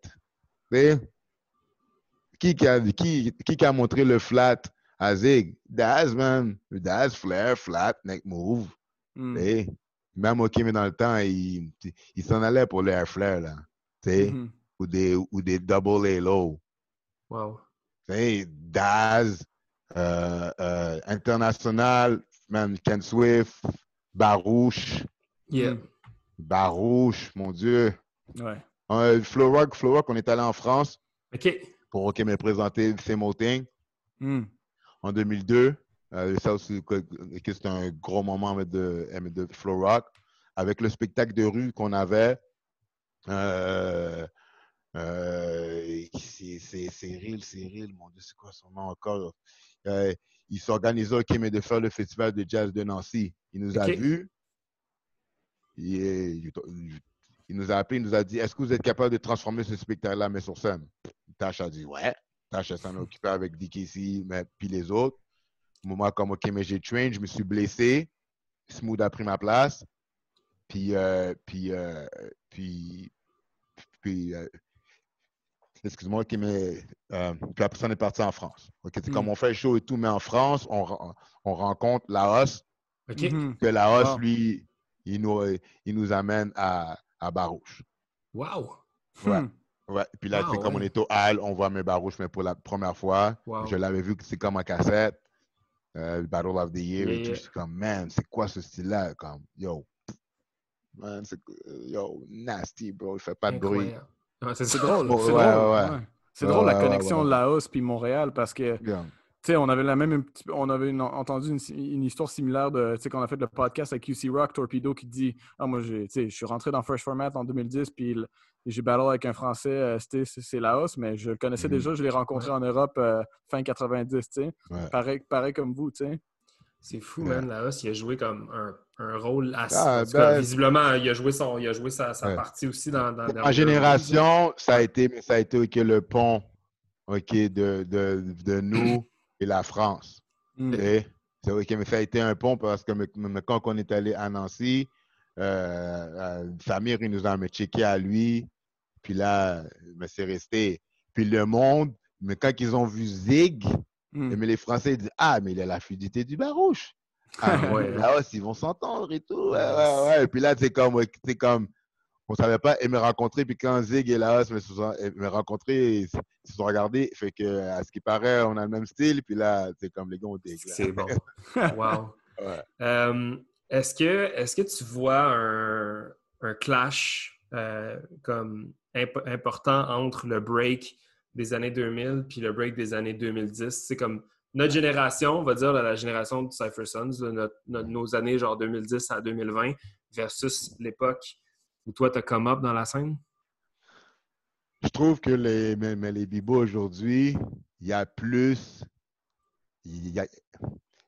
Qui, qui, a, qui, qui qui a montré le flat à Zig? Daz, man. Daz, flare, flat, neck move. Mm. sais. Même OK, mais dans le temps, il, il s'en allait pour le air flare, là. Mhm. Ou, des, ou des double halo. Wow. Daz, euh, euh, International, man, Ken Swift, Barouche. Yeah. Barouche, mon Dieu. Ouais. Euh, Flow Rock, Flow Rock, on est allé en France pour OK, me présenter Same Old Thing Mm. en 2002. Euh, ça aussi, c'était un gros moment de, Flow Rock. Avec le spectacle de rue qu'on avait. Euh, euh, c'est c'est Cyril, Cyril, mon Dieu, c'est quoi son nom encore? Euh, il s'organisait, OK, mais de faire le festival de jazz de Nancy. Il nous a vus. Il- il- nous a appelé, il nous a dit Est-ce que vous êtes capable de transformer ce spectacle-là, mais sur scène? Tash a dit Ouais. Tash s'en est occupé avec DKC, mais puis les autres. Moi, comme OK, mais j'ai train, je me suis blessé. Smooth a pris ma place. Puis, euh, puis, euh, puis, puis, euh, excuse-moi, OK, mais euh, puis la personne est partie en France. OK, c'est Mm. comme on fait le show et tout, mais en France, on, on rencontre Laos, OK. Mhm. que Laos, Wow. lui, il nous, il nous amène à, à Barouche. Wow. Ouais. Hmm. Ouais. Puis là, Ah, c'est comme on est au Hall, on voit mes Barouche, mais pour la première fois. Wow. Je l'avais vu que c'est comme en cassette. euh, Battle of the Year et tout. yeah. Je suis comme, man, c'est quoi ce style-là? Comme, yo, man, c'est, yo, nasty, bro. Il fait pas de bruit. Ouais, c'est drôle. Ouais, c'est ouais, drôle. ouais. ouais. C'est Ouais, drôle la ouais, connexion ouais, ouais. Laos puis Montréal parce que Yeah. Tu sais, on avait la même, un petit peu- on avait une- entendu une, une histoire similaire de, tu sais, quand on a fait le podcast avec QC Rock, Torpedo, qui dit, ah, moi, j'ai, tu sais, je suis rentré dans Fresh Format en 2010, puis j'ai battle avec un Français, euh, c'était, c'est c'est Laos, mais je le connaissais Mhm. déjà, je l'ai rencontré en Europe euh, fin 90, tu sais. Ouais. Pareil, pareil comme vous, tu sais. C'est fou, Ouais. man. Laos, il a joué comme un, un rôle assez. Ah, cas, ben- visiblement, il a joué, son, il a joué sa, sa Ouais. partie aussi dans. dans dans génération, ça a été, ça a été ok, le pont ok, de, de, de nous et la France. Mm. C'est ok, mais ça a été un pont parce que quand on est allé à Nancy, euh, Samir, il nous a checké à lui. Puis là, c'est resté. Puis le monde, mais quand ils ont vu Zig, Mm. mais les Français disent Ah, mais il a la fluidité du barouche. Ah, Ouais. là, ils vont s'entendre et tout. Ouais, ouais, ouais. Et puis là, c'est comme, c'est comme, on savait pas et me rencontrer. Puis quand Zig et Laos me, se sont- me rencontrés, ils se sont regardés. Fait que, à ce qui paraît, on a le même style. Puis là, c'est comme les gars des C'est bon. Wow. Ouais. Euh, est-ce que, est que tu vois un, un clash euh, comme imp- important entre le break des années 2000 puis le break des années 2010? C'est comme notre génération, on va dire la génération de Cypher Sons, là, notre- notre- nos années genre 2010 à 2020 versus l'époque où toi, tu as come up dans la scène? Je trouve que les, mais, mais les bibos aujourd'hui, il y a plus il y a,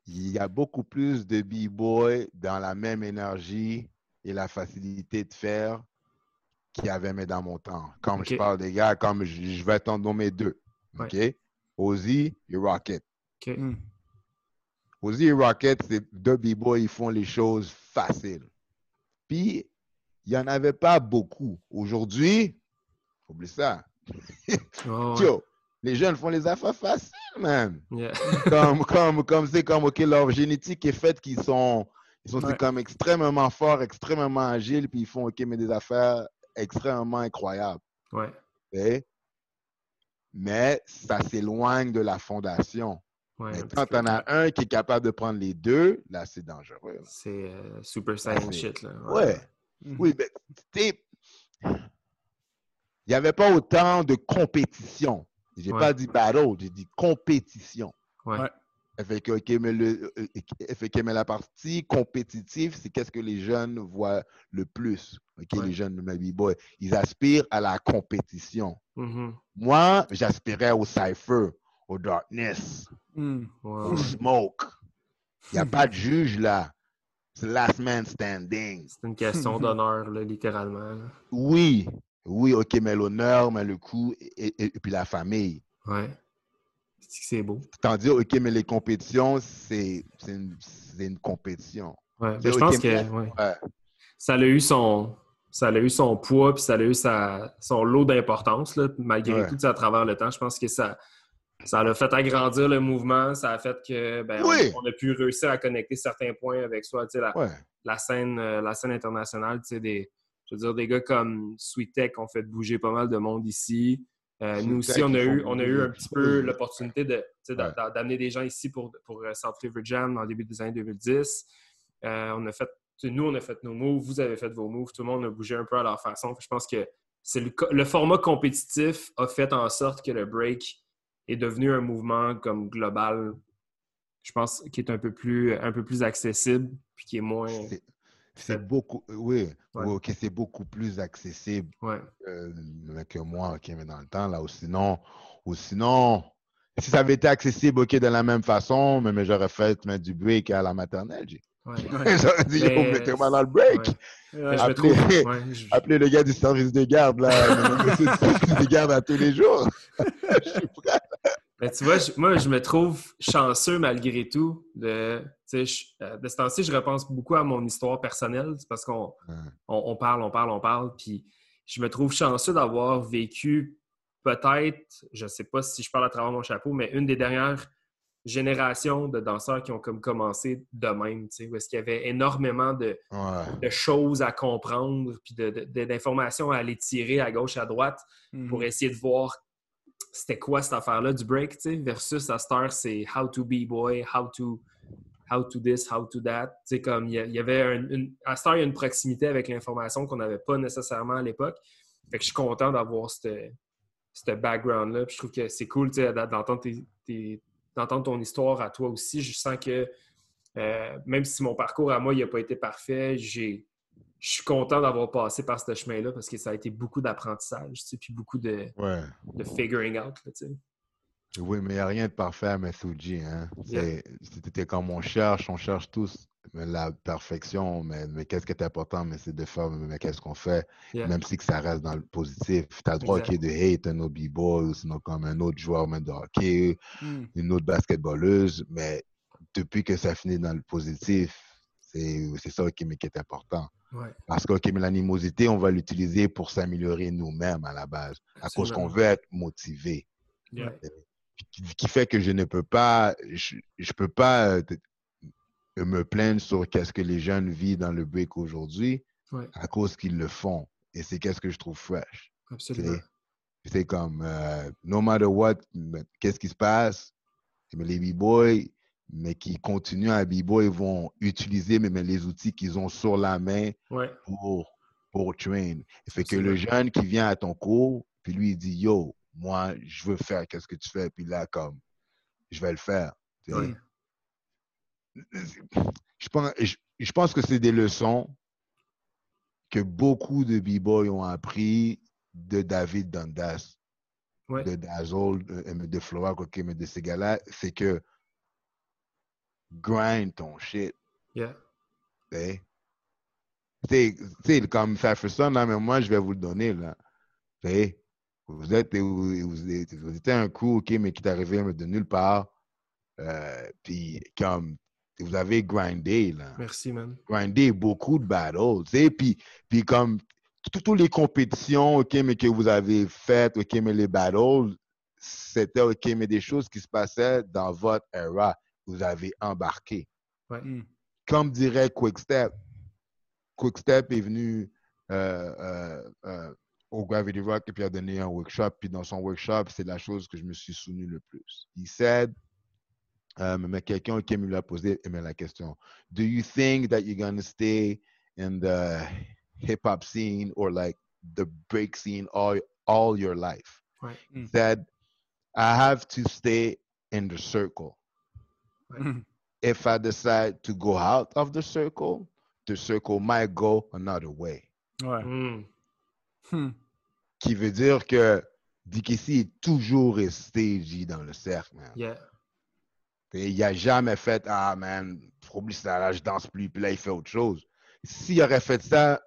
il y a beaucoup plus de b-boy dans la même énergie et la facilité de faire qu'il y avait mais dans mon temps. Comme je parle des gars, comme je, je vais t'en nommer deux. Ouais. OK? Ozzy et Rocket. OK. Hmm. Ozzy et Rocket, c'est deux b-boys, ils font les choses faciles. Puis, il n'y en avait pas beaucoup. Aujourd'hui, oublie ça. Oh. Yo, les jeunes font les affaires faciles, man. Yeah. comme, comme, comme c'est comme, OK, leur génétique est faite qu'ils sont, ils sont Ouais. comme extrêmement forts, extrêmement agiles, puis ils font, OK, mais des affaires extrêmement incroyables. Ouais. Mais ça s'éloigne de la fondation. Ouais, Mais quand peu. on a un qui est capable de prendre les deux, là, c'est dangereux. C'est euh, Super Saiyan c'est- shit, là. Ouais. Mhm. Oui, mais t'sais, il n'y avait pas autant de compétition. J'ai Ouais. pas dit battle, j'ai dit compétition. Ouais. Fait que, ok, mais, le, euh, fait que, mais la partie compétitive, c'est qu'est-ce que les jeunes voient le plus. ok, Ouais. Les jeunes, mes b-boys, ils aspirent à la compétition. Mhm. Moi, j'aspirais au cypher, au darkness, au smoke. Il n'y a pas de juge là. C'est last man standing. C'est une question d'honneur, littéralement. là. Oui, oui, ok, mais l'honneur, mais le coup, et, et- et puis la famille. Ouais. C'est que c'est beau. Tandis, ok, mais les compétitions, c'est c'est une, une compétition. Ouais. Je pense que mais- ouais. Ouais, ça a eu son ça a eu son poids puis ça a eu sa, son lot d'importance là, malgré Ouais. tout à travers le temps je pense que ça ça a fait agrandir le mouvement ça a fait que ben, on- Oui. on, a pu réussir à connecter certains points avec soit tu sais, la, ouais. la scène euh, la scène internationale tu sais, des je veux dire des gars comme Sweet Tech ont fait bouger pas mal de monde ici Euh, nous aussi on a eu on a eu un petit peu l'opportunité de Ouais. d'amener des gens ici pour pour euh, South River Jam le début des années 2010 Euh, on a fait nous, on a fait nos moves, vous avez fait vos moves, tout le monde a bougé un peu à leur façon. Je pense que c'est le, le format compétitif a fait en sorte que le break est devenu un mouvement comme global, je pense, qui est un peu plus, un peu plus accessible, puis qui est moins. C'est- beaucoup, oui, Ouais. oui, ok, c'est beaucoup plus accessible Ouais, que moi, ok, mais dans le temps, là, ou sinon, ou sinon, si ça avait été accessible, ok, de la même façon, mais, mais j'aurais fait mettre du break à la maternelle, j'ai. ouais. j'aurais dit, yo, Mais- mettez-moi dans le break. ouais. Ouais. Appelez- ouais, je- Appelez le gars du service de garde, là. le service de garde à tous les jours. Je suis prêt. Mais tu vois, je- moi, je me trouve chanceux malgré tout. De, tu sais, je- euh, de ce temps-ci, je repense beaucoup à mon histoire personnelle. C'est parce qu'on Ouais. on, on parle, on parle, on parle. Puis je me trouve chanceux d'avoir vécu peut-être, je ne sais pas si je parle à travers mon chapeau, mais une des dernières générations de danseurs qui ont comme commencé de même. tu sais, Où est-ce qu'il y avait énormément de, Ouais. de choses à comprendre, puis de- de- d'informations à aller tirer à gauche, à droite Mhm. pour essayer de voir c'était quoi cette affaire-là du break, tu sais, versus à c'est how to be boy, how to, how to this, how to that. Tu sais, comme il y, avait un- une, à il y a une proximité avec l'information qu'on n'avait pas nécessairement à l'époque. Fait que je suis content d'avoir ce background-là. Je trouve que c'est cool, tu sais, d'entendre ton histoire à toi aussi. Je sens que euh, même si mon parcours à moi, il n'a pas été parfait, j'ai je suis content d'avoir passé par ce chemin-là parce que ça a été beaucoup d'apprentissage, tu sais, puis beaucoup de, Ouais. de figuring out. Là, tu sais. Oui, mais il n'y a rien de parfait à Messuji. Hein? Yeah. C'était comme on cherche, on cherche tous la perfection, mais, mais qu'est-ce qui est important, mais c'est de faire, mais qu'est-ce qu'on fait, Yeah. même si que ça reste dans le positif. Tu as le droit Exact. qu'il y ait de hate, un autre ou sinon comme un autre joueur même de hockey, Mhm. une autre basketballeuse, mais depuis que ça finit dans le positif, c'est c'est ça qui, qui est important. Ouais, Parce mais l'animosité, on va l'utiliser pour s'améliorer nous-mêmes à la base, à cause qu'on veut être motivé Yeah. qui, qui fait que je ne peux pas, je, je peux pas euh, me plaindre sur qu'est-ce que les jeunes vivent dans le break aujourd'hui Ouais. à cause qu'ils le font. Et c'est qu'est-ce que je trouve fresh. Absolument. C'est- comme, euh, no matter what, qu'est-ce qui se passe, mais les b-boys, mais qui continuent à b-boy, vont utiliser mais, mais les outils qu'ils ont sur la main Ouais, pour, pour train. Et fait que le jeune qui vient à ton cours, puis lui, il dit, yo, moi, je veux faire qu'est-ce que tu fais, puis là, comme, je vais le faire. Ouais. Je, pense, je, je pense que c'est des leçons que beaucoup de b-boys ont appris de David Dundas, Ouais. de Dazzle, de, de Flora, de ces gars-là, c'est que grind ton shit. Yeah. Tu sais, tu sais, comme Jefferson, là, mais moi, je vais vous le donner, là. Tu vous êtes, vous, vous êtes, vous êtes un coup, OK, mais qui est arrivé de nulle part. Euh, puis, comme, vous avez grindé, là. Merci, man. Grindé beaucoup de battles, tu sais, puis, puis comme, tout- toutes les compétitions, OK, mais que vous avez faites, OK, mais les battles, c'était, OK, mais des choses qui se passaient dans votre era. Vous avez embarqué. Hmm. Comme dirait Quickstep, Quickstep est venu euh, euh, euh, au Gravity Rock et puis a donné un workshop. Puis dans son workshop, c'est la chose que je me suis souvenu le plus. Il said, euh, mais quelqu'un qui me l'a posé mais la question, Do you think that you're going to stay in the hip-hop scene or like the break scene all, all your life? Ouais. He said, I have to stay in the circle. Hmm. if I decide to go out of the circle, the circle might go another way. Ouais. Hmm. Hmm. Qui veut dire que DKC est toujours resté J, dans le cercle, man. Yeah. Et il n'a jamais fait Ah, man, oublie ça, là, je danse plus, puis là, il fait autre chose. S'il aurait fait ça,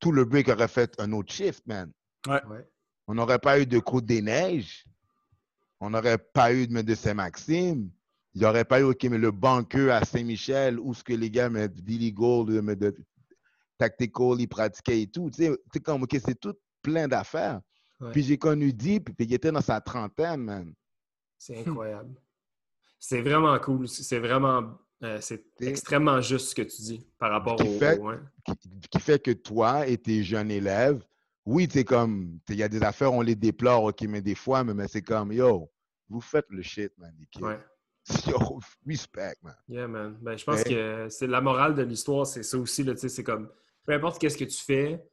tout le break aurait fait un autre shift, man. Ouais. On n'aurait pas eu de Côte des Neiges. On n'aurait pas eu de de Saint-Maxime. Il n'y aurait pas eu ok, mais le banqueux à Saint-Michel où ce que les gars, mais Billy Gold, mais de Tactical, ils pratiquaient et tout. Tu sais, c'est comme, OK, c'est tout plein d'affaires. Ouais. Puis j'ai connu Deep, puis il était dans sa trentaine, man. C'est incroyable. C'est vraiment cool. C'est vraiment. euh, c'est extrêmement juste ce que tu dis par rapport Qui au. fait- au- ouais. Qui, qui fait que toi et tes jeunes élèves, oui, tu comme, il y a des affaires, on les déplore, OK, mais des fois, mais, mais c'est comme, yo, vous faites le shit, man, les kids. Ouais. Yo, respect, man. Yeah, man. Ben, je pense que c'est la morale de l'histoire, c'est ça aussi. C'est comme peu importe qu'est-ce que tu fais,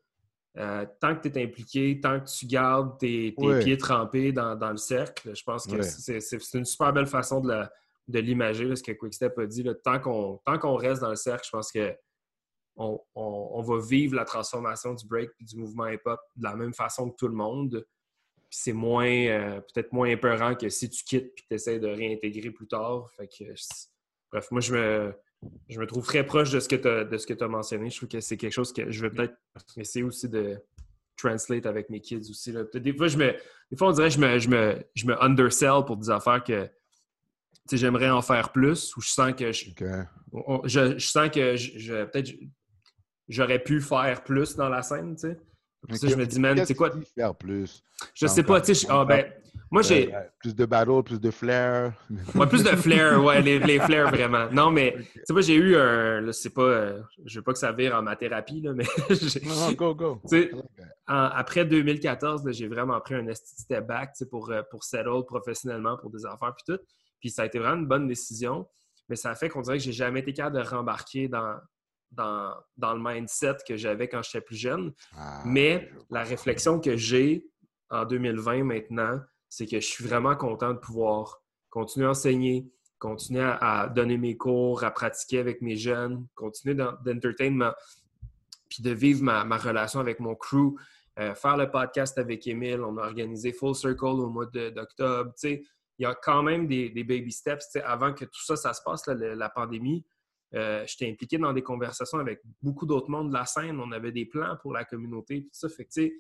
euh, tant que tu es impliqué, tant que tu gardes tes, pieds trempés dans, dans le cercle, je pense que c'est une super belle façon de l'imager, ce que Quickstep a dit. là. Tant qu'on reste dans le cercle, je pense que on, on- on va vivre la transformation du break et du mouvement hip-hop de la même façon que tout le monde. Puis c'est moins, euh, peut-être moins épeurant que si tu quittes et que tu essaies de réintégrer plus tard. Fait que, bref, moi, je me, je me trouve très proche de ce que tu as mentionné. Je trouve que c'est quelque chose que je vais peut-être essayer aussi de translate avec mes kids aussi. là. Des fois, je me, des fois, on dirait que je me, je me, je me undersell pour des affaires que j'aimerais en faire plus ou je sens que je, on- je, je sens que je, je- peut-être j'aurais pu faire plus dans la scène, ça, je me dis, man, c'est quoi? qui faire plus? Je sais pas, tu sais. ah, ben, moi, j'ai Euh, plus de battle, plus de flair. ouais, plus de flair, ouais, les, les flairs, vraiment. Non, mais, tu sais, moi, j'ai eu un. Là, pas. euh, je veux pas que ça vire en ma thérapie, là, mais. j'ai- Non, go, go. En- après 2014, là, j'ai vraiment pris un esti step back tu sais, pour, euh, pour settle professionnellement pour des affaires puis tout. Puis ça a été vraiment une bonne décision. Mais ça a fait qu'on dirait que j'ai jamais été capable de rembarquer dans, dans, dans le mindset que j'avais quand j'étais plus jeune. Ah, Mais je la réflexion que j'ai en 2020 maintenant, c'est que je suis vraiment content de pouvoir continuer à enseigner, continuer à, à donner mes cours, à pratiquer avec mes jeunes, continuer d'entertainment, puis de vivre ma, ma relation avec mon crew, euh, faire le podcast avec Émile. On a organisé Full Circle au mois d'octobre. Il y a quand même des, des baby steps. Avant que tout ça, ça se passe, là, le- la pandémie, euh, j'étais impliqué dans des conversations avec beaucoup d'autres mondes de la scène. On avait des plans pour la communauté. Tout ça. Fait que, tu sais,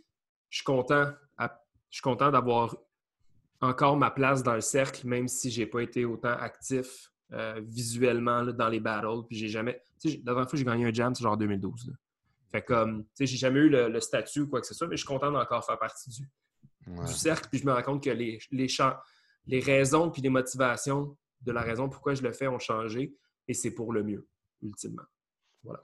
je suis content, à- content d'avoir encore ma place dans le cercle, même si j'ai pas été autant actif euh, visuellement là, dans les battles. Puis j'ai jamais. Tu sais, la dernière fois que j'ai gagné un jam, c'est genre 2012. là. Fait comme, tu sais, j'ai jamais eu le, le statut ou quoi que ce soit, mais je suis content d'encore faire partie du, Ouais. du cercle. Puis je me rends compte que les, les, les raisons puis les motivations de la raison pourquoi je le fais ont changé et c'est pour le mieux, ultimement. Ouais,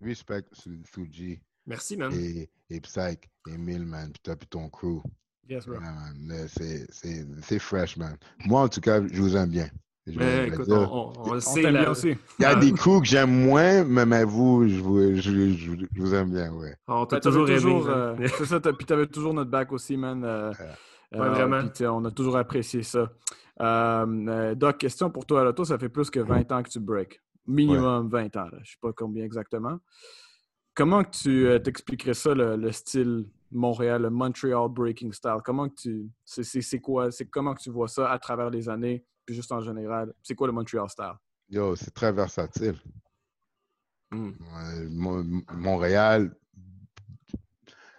respect Su- Fuji Merci, man. et, et Psych, Emile, man, puis toi, puis ton crew. Yes, bro. C'est- C'est c'est fresh, man. Moi, en tout cas, je vous aime bien. Mais vais écoute, dire, on, on- on le sait. là. aussi. Il y a des crews que j'aime moins, mais, mais vous, je vous, je, je- je vous aime bien, ouais. On t'a Ben, toujours aimé. toujours, man. euh, c'est ça, puis t'avais toujours notre back aussi, man. euh, Ouais. Ouais, vraiment. puis, tu sais, on a toujours apprécié ça. Euh, euh, Doc, question pour toi. Toi, ça fait plus que 20 ans que tu break. Minimum 20 ans. Là. Je sais pas combien exactement. Comment que tu euh, t'expliquerais ça, le, le style Montréal, le Montreal breaking style? Comment que tu. C'est quoi? C'est comment que tu vois ça à travers les années? puis juste en général, c'est quoi le Montreal style? Yo, c'est très versatile. Hmm. Montréal,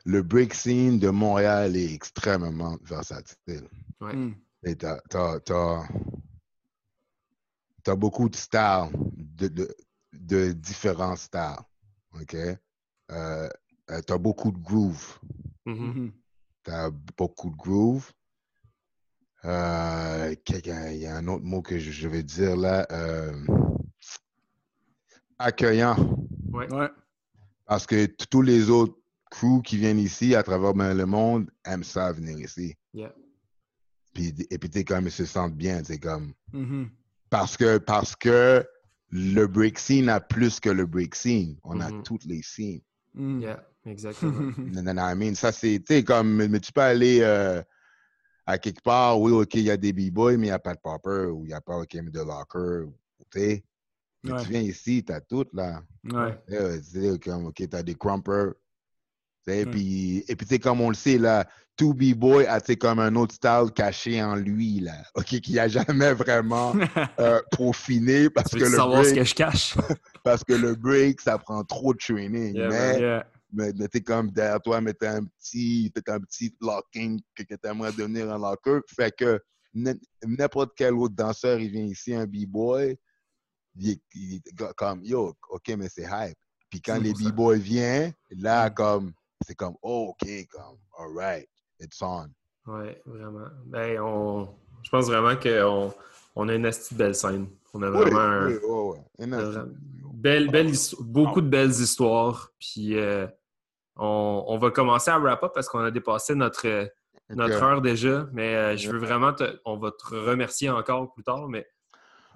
le break scene de Montréal est extrêmement versatile. Ouais. Hmm. Et t'as, t'as- t'as- t'as beaucoup de styles, de, de, de différents styles. OK? Euh, euh, t'as beaucoup de groove. Mhm. Mhm. T'as beaucoup de groove. Euh, Il y a un autre mot que je, je vais dire là. euh, accueillant. Ouais. Parce que tous les autres crews qui viennent ici à travers ben, le monde aiment ça venir ici. Yeah. Puis, et puis, t'es comme, ils se sentent bien. C'est comme. Mhm. Parce que, parce que le break scene a plus que le break scene. On a Mhm. toutes les scenes. Mhm. Yeah, exactement. Non, non, non, I mean, ça, c'est, tu comme, mais tu peux aller euh, à quelque part, oui, OK, il y a des b-boys, mais il n'y a pas de popper, ou il n'y a pas, OK, mais de locker, tu sais. Mais Ouais. tu viens ici, tu as tout, là. Ouais. Euh, tu sais, comme, OK, tu as des crumpers. Ouais. puis, et puis, comme on le sait, là, tout b-boy a, tu sais, comme un autre style caché en lui, là. OK, qui n'a jamais vraiment euh, peaufiné parce que, le savoir ce break, que je cache? parce que le break, ça prend trop de training. Yeah, mais Yeah. mais, mais t'es comme derrière toi, mais t'as un petit, t'as un petit locking que, que t'aimerais devenir un locker. Fait que n'importe quel autre danseur, il vient ici, un b-boy, il est, il comme, yo, OK, mais c'est hype. Puis quand les 100%. b-boys viennent, là, Mm. comme, c'est comme, oh, OK, comme, all right, it's on. Ouais, vraiment. Ben, on... Je pense vraiment qu'on on a une de belle scène. On a Oui, vraiment un- oui, ouais. Vraiment. Belle, belle histo- beaucoup de belles histoires. Puis euh, on, on va commencer à wrap up parce qu'on a dépassé notre, euh, notre heure déjà. Mais euh, je veux vraiment te, on va te remercier encore plus tard. Mais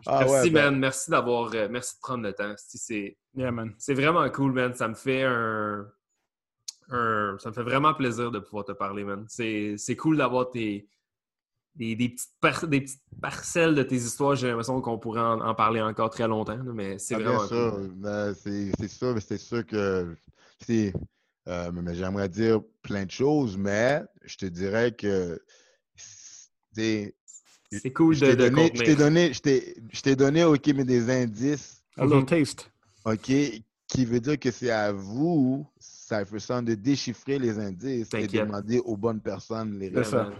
Ah merci, ouais, ben- man. Merci d'avoir. euh, merci de prendre le temps. Yeah, c'est vraiment cool, man. Ça me fait un. Un- ça me fait vraiment plaisir de pouvoir te parler, man. C'est c'est cool d'avoir tes. Des, des petites par- des petites parcelles de tes histoires. J'ai l'impression qu'on pourrait en, en parler encore très longtemps. mais c'est Ah, vraiment bien sûr, cool. ben, c'est c'est sûr, mais c'est sûr que c'est. euh, mais j'aimerais dire plein de choses, mais je te dirais que c'est. C'est cool Je de, t'ai de donné, je t'ai donné, je t'ai- je t'ai donné, OK, mais des indices, A little taste. OK, qui veut dire que c'est à vous, ça fait ça, de déchiffrer les indices et demander aux bonnes personnes les C'est réponses.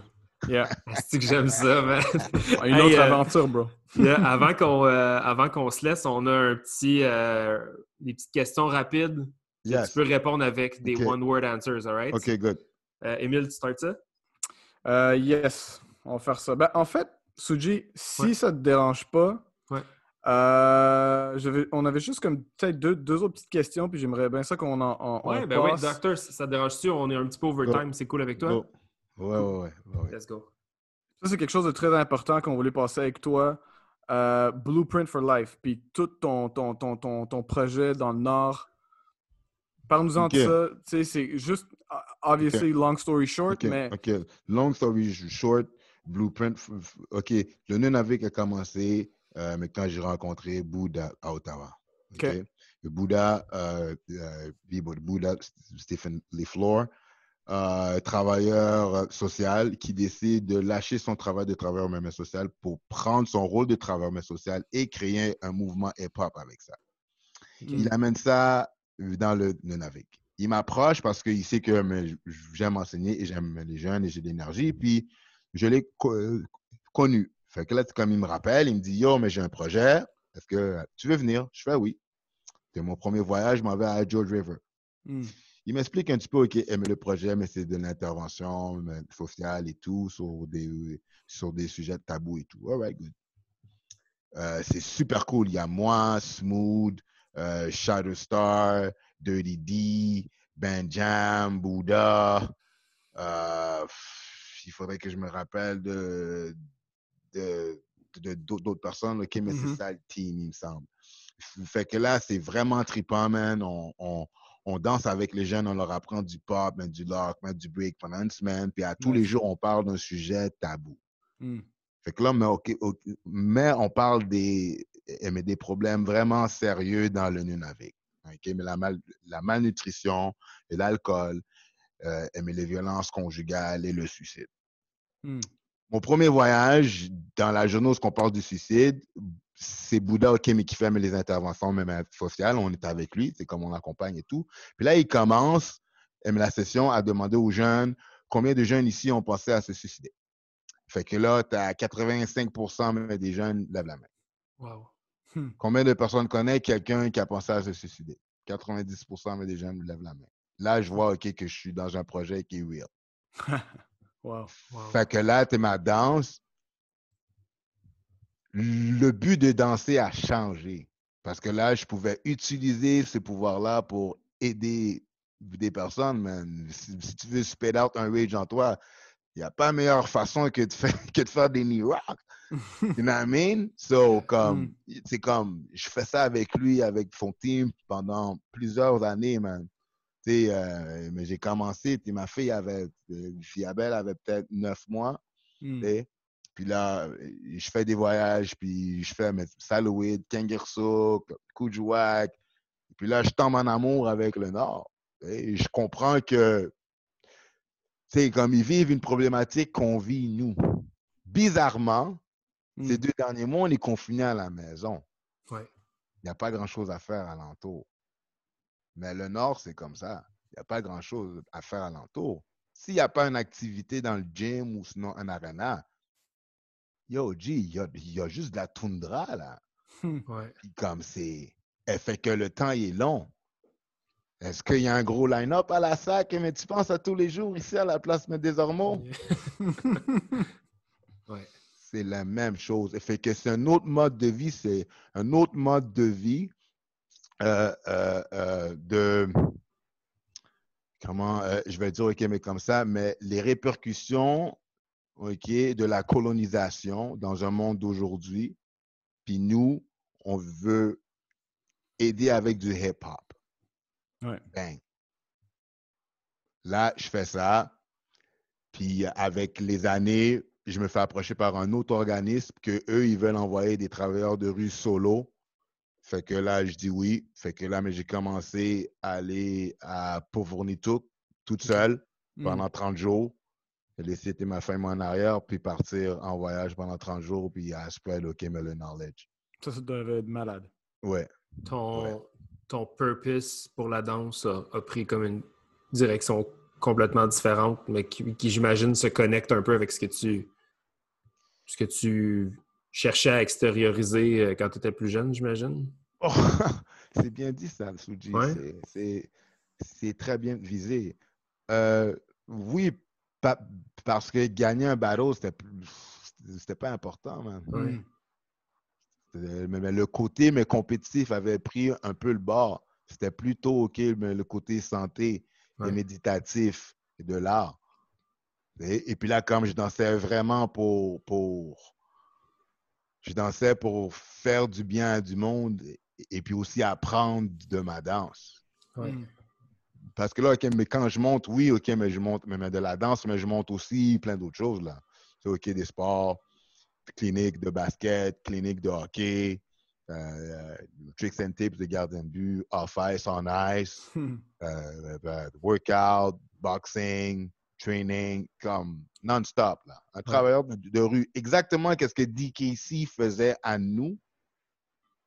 Yeah. Asti que j'aime ça, man. Une Hey, autre euh, aventure, bro. Là, avant qu'on euh, avant qu'on se laisse, on a un petit euh, des petites questions rapides. Yes. Tu peux répondre avec des one-word answers, all right? OK, good. Euh, Émile, tu starts ça? Euh, yes, on va faire ça. Ben, en fait, Suji, si Ouais. ça te dérange pas. Euh, je vais- on avait juste comme peut-être deux, deux autres petites questions, puis j'aimerais bien ça qu'on en, en- Ouais, on ben oui, docteur, ça te dérange-tu? On est un petit peu overtime, c'est cool avec toi? Go. Ouais, ouais, ouais. ouais, ouais. Let's go. Ça, c'est quelque chose de très important qu'on voulait passer avec toi. Euh, Blueprint for Life, puis tout ton, ton, ton, ton, ton projet dans le Nord. Parle-nous-en de ça. Tu sais, c'est juste, obviously, long story short, OK, mais OK. Long story short, Blueprint. f- f- OK, le Nunavik a commencé, euh, mais quand j'ai rencontré Bouddha à Ottawa. Le Bouddha, euh, euh, Bibo- Bouddha, Stephen Leflore, euh, travailleur social qui décide de lâcher son travail de travailleur social pour prendre son rôle de travailleur social et créer un mouvement hip-hop avec ça. Il amène ça dans le Nunavik. Il m'approche parce qu'il sait que j'aime enseigner et j'aime les jeunes et j'ai de l'énergie. Puis, je l'ai co- connu. Fait que là, comme il me rappelle, il me dit Yo, mais j'ai un projet. Est-ce que tu veux venir Je fais oui. C'est mon premier voyage, je m'en vais à George River. Hmm. Il m'explique un petit peu, OK, aimer le projet, mais c'est de l'intervention mais sociale et tout sur des, sur des sujets tabous et tout. All right, good. Euh, c'est super cool. Il y a moi, Smooth, euh, Shatterstar, Dirty D, Benjam, Bouddha. Euh, il faudrait que je me rappelle de de- d'autres personnes, OK, mais c'est ça le team, il me semble. Fait que là, c'est vraiment trippant, man. On, on, on danse avec les jeunes, on leur apprend du pop, man, du lock, man, du break pendant une semaine. Puis à tous les jours, on parle d'un sujet tabou. Hmm. Fait que là, mais, ok- ok, mais on parle des, eh, mais des problèmes vraiment sérieux dans le Nunavik. ok? Mais la, mal- la malnutrition et l'alcool, euh, eh, mais les violences conjugales et le suicide. Hmm. Mon premier voyage dans la journée où on parle du suicide, c'est Bouddha mais qui fait les interventions même sociales. On est avec lui, c'est comme on l'accompagne et tout. Puis là, il commence la session à demander aux jeunes combien de jeunes ici ont pensé à se suicider? Fait que là, tu as 85% des jeunes lèvent la main. Wow. Hmm. Combien de personnes connaissent quelqu'un qui a pensé à se suicider? 90% des jeunes lèvent la main. Là, je vois OK que je suis dans un projet qui est real. wow. Fait que là, tu es ma danse. Le but de danser a changé. Parce que là, je pouvais utiliser ce pouvoir-là pour aider des personnes, man. Si, tu veux speed out un rage en toi, il n'y a pas meilleure façon que de faire, que de faire des knee rock. you know what I mean? So, comme, mm. c'est comme, je fais ça avec lui, avec son team pendant plusieurs années, man. Tu euh, mais j'ai commencé, ma fille avait, euh, Fiabelle avait peut-être neuf mois. Mm. Puis là, je fais des voyages, puis je fais Salouid, Kangerso, Koujouak. Puis là, je tombe en amour avec le Nord. Et je comprends que c'est comme ils vivent une problématique qu'on vit nous. Bizarrement, ces hmm. deux derniers mois, on est confinés à la maison. Il n'y a pas grand-chose à faire alentour. Mais le Nord, c'est comme ça. Il n'y a pas grand-chose à faire alentour. S'il n'y a pas une activité dans le gym ou sinon un arena, yo, G, il y a, juste de la toundra, là. comme c'est. Elle fait que le temps est long. Est-ce qu'il y a un gros line-up à la SAC, mais tu penses à tous les jours ici à la place Médésormeaux? ouais. C'est la même chose. Fait que c'est un autre mode de vie, c'est un autre mode de vie euh, euh, euh, de comment je vais dire OK, mais comme ça, mais les répercussions OK, de la colonisation dans un monde d'aujourd'hui. Puis nous, on veut aider avec du hip-hop. Ouais. Là, je fais ça. Puis avec les années, je me fais approcher par un autre organisme que eux, ils veulent envoyer des travailleurs de rue solo. Fait que là, je dis oui. Fait que là, mais j'ai commencé à aller à Pauvronituk toute seule hmm. pendant 30 jours. Laissé ma famille en arrière, puis partir en voyage pendant 30 jours, puis à spread OK, mais le knowledge. Ça, ça devait être malade. Ouais. Ton, ton purpose pour la danse a, pris comme une direction complètement différente, mais qui, j'imagine, se connecte un peu avec ce que tu, ce que tu cherchais à extérioriser euh, quand tu étais plus jeune, j'imagine? Oh, c'est bien dit ça, Suji. C'est très bien visé. Euh, oui, parce que gagner un battle, c'était pas important, man. Mais, le côté mais compétitif avait pris un peu le bord. C'était plutôt OK, mais le côté santé et méditatif et de l'art. Et, puis là, comme je dansais vraiment pour, pour. Je dansais pour faire du bien à du monde et, puis aussi apprendre de ma danse. Hmm. Parce que là, OK, mais quand je monte, oui, OK, mais je monte mais, de la danse, mais je monte aussi plein d'autres choses. là. C'est OK, des sports clinique de basket, clinique de hockey, euh, euh, tricks and tips de gardien de but, off ice, on ice, hmm. euh, workout, boxing, training, comme non-stop. Un travailleur de, rue, exactement ce que DKC faisait à nous,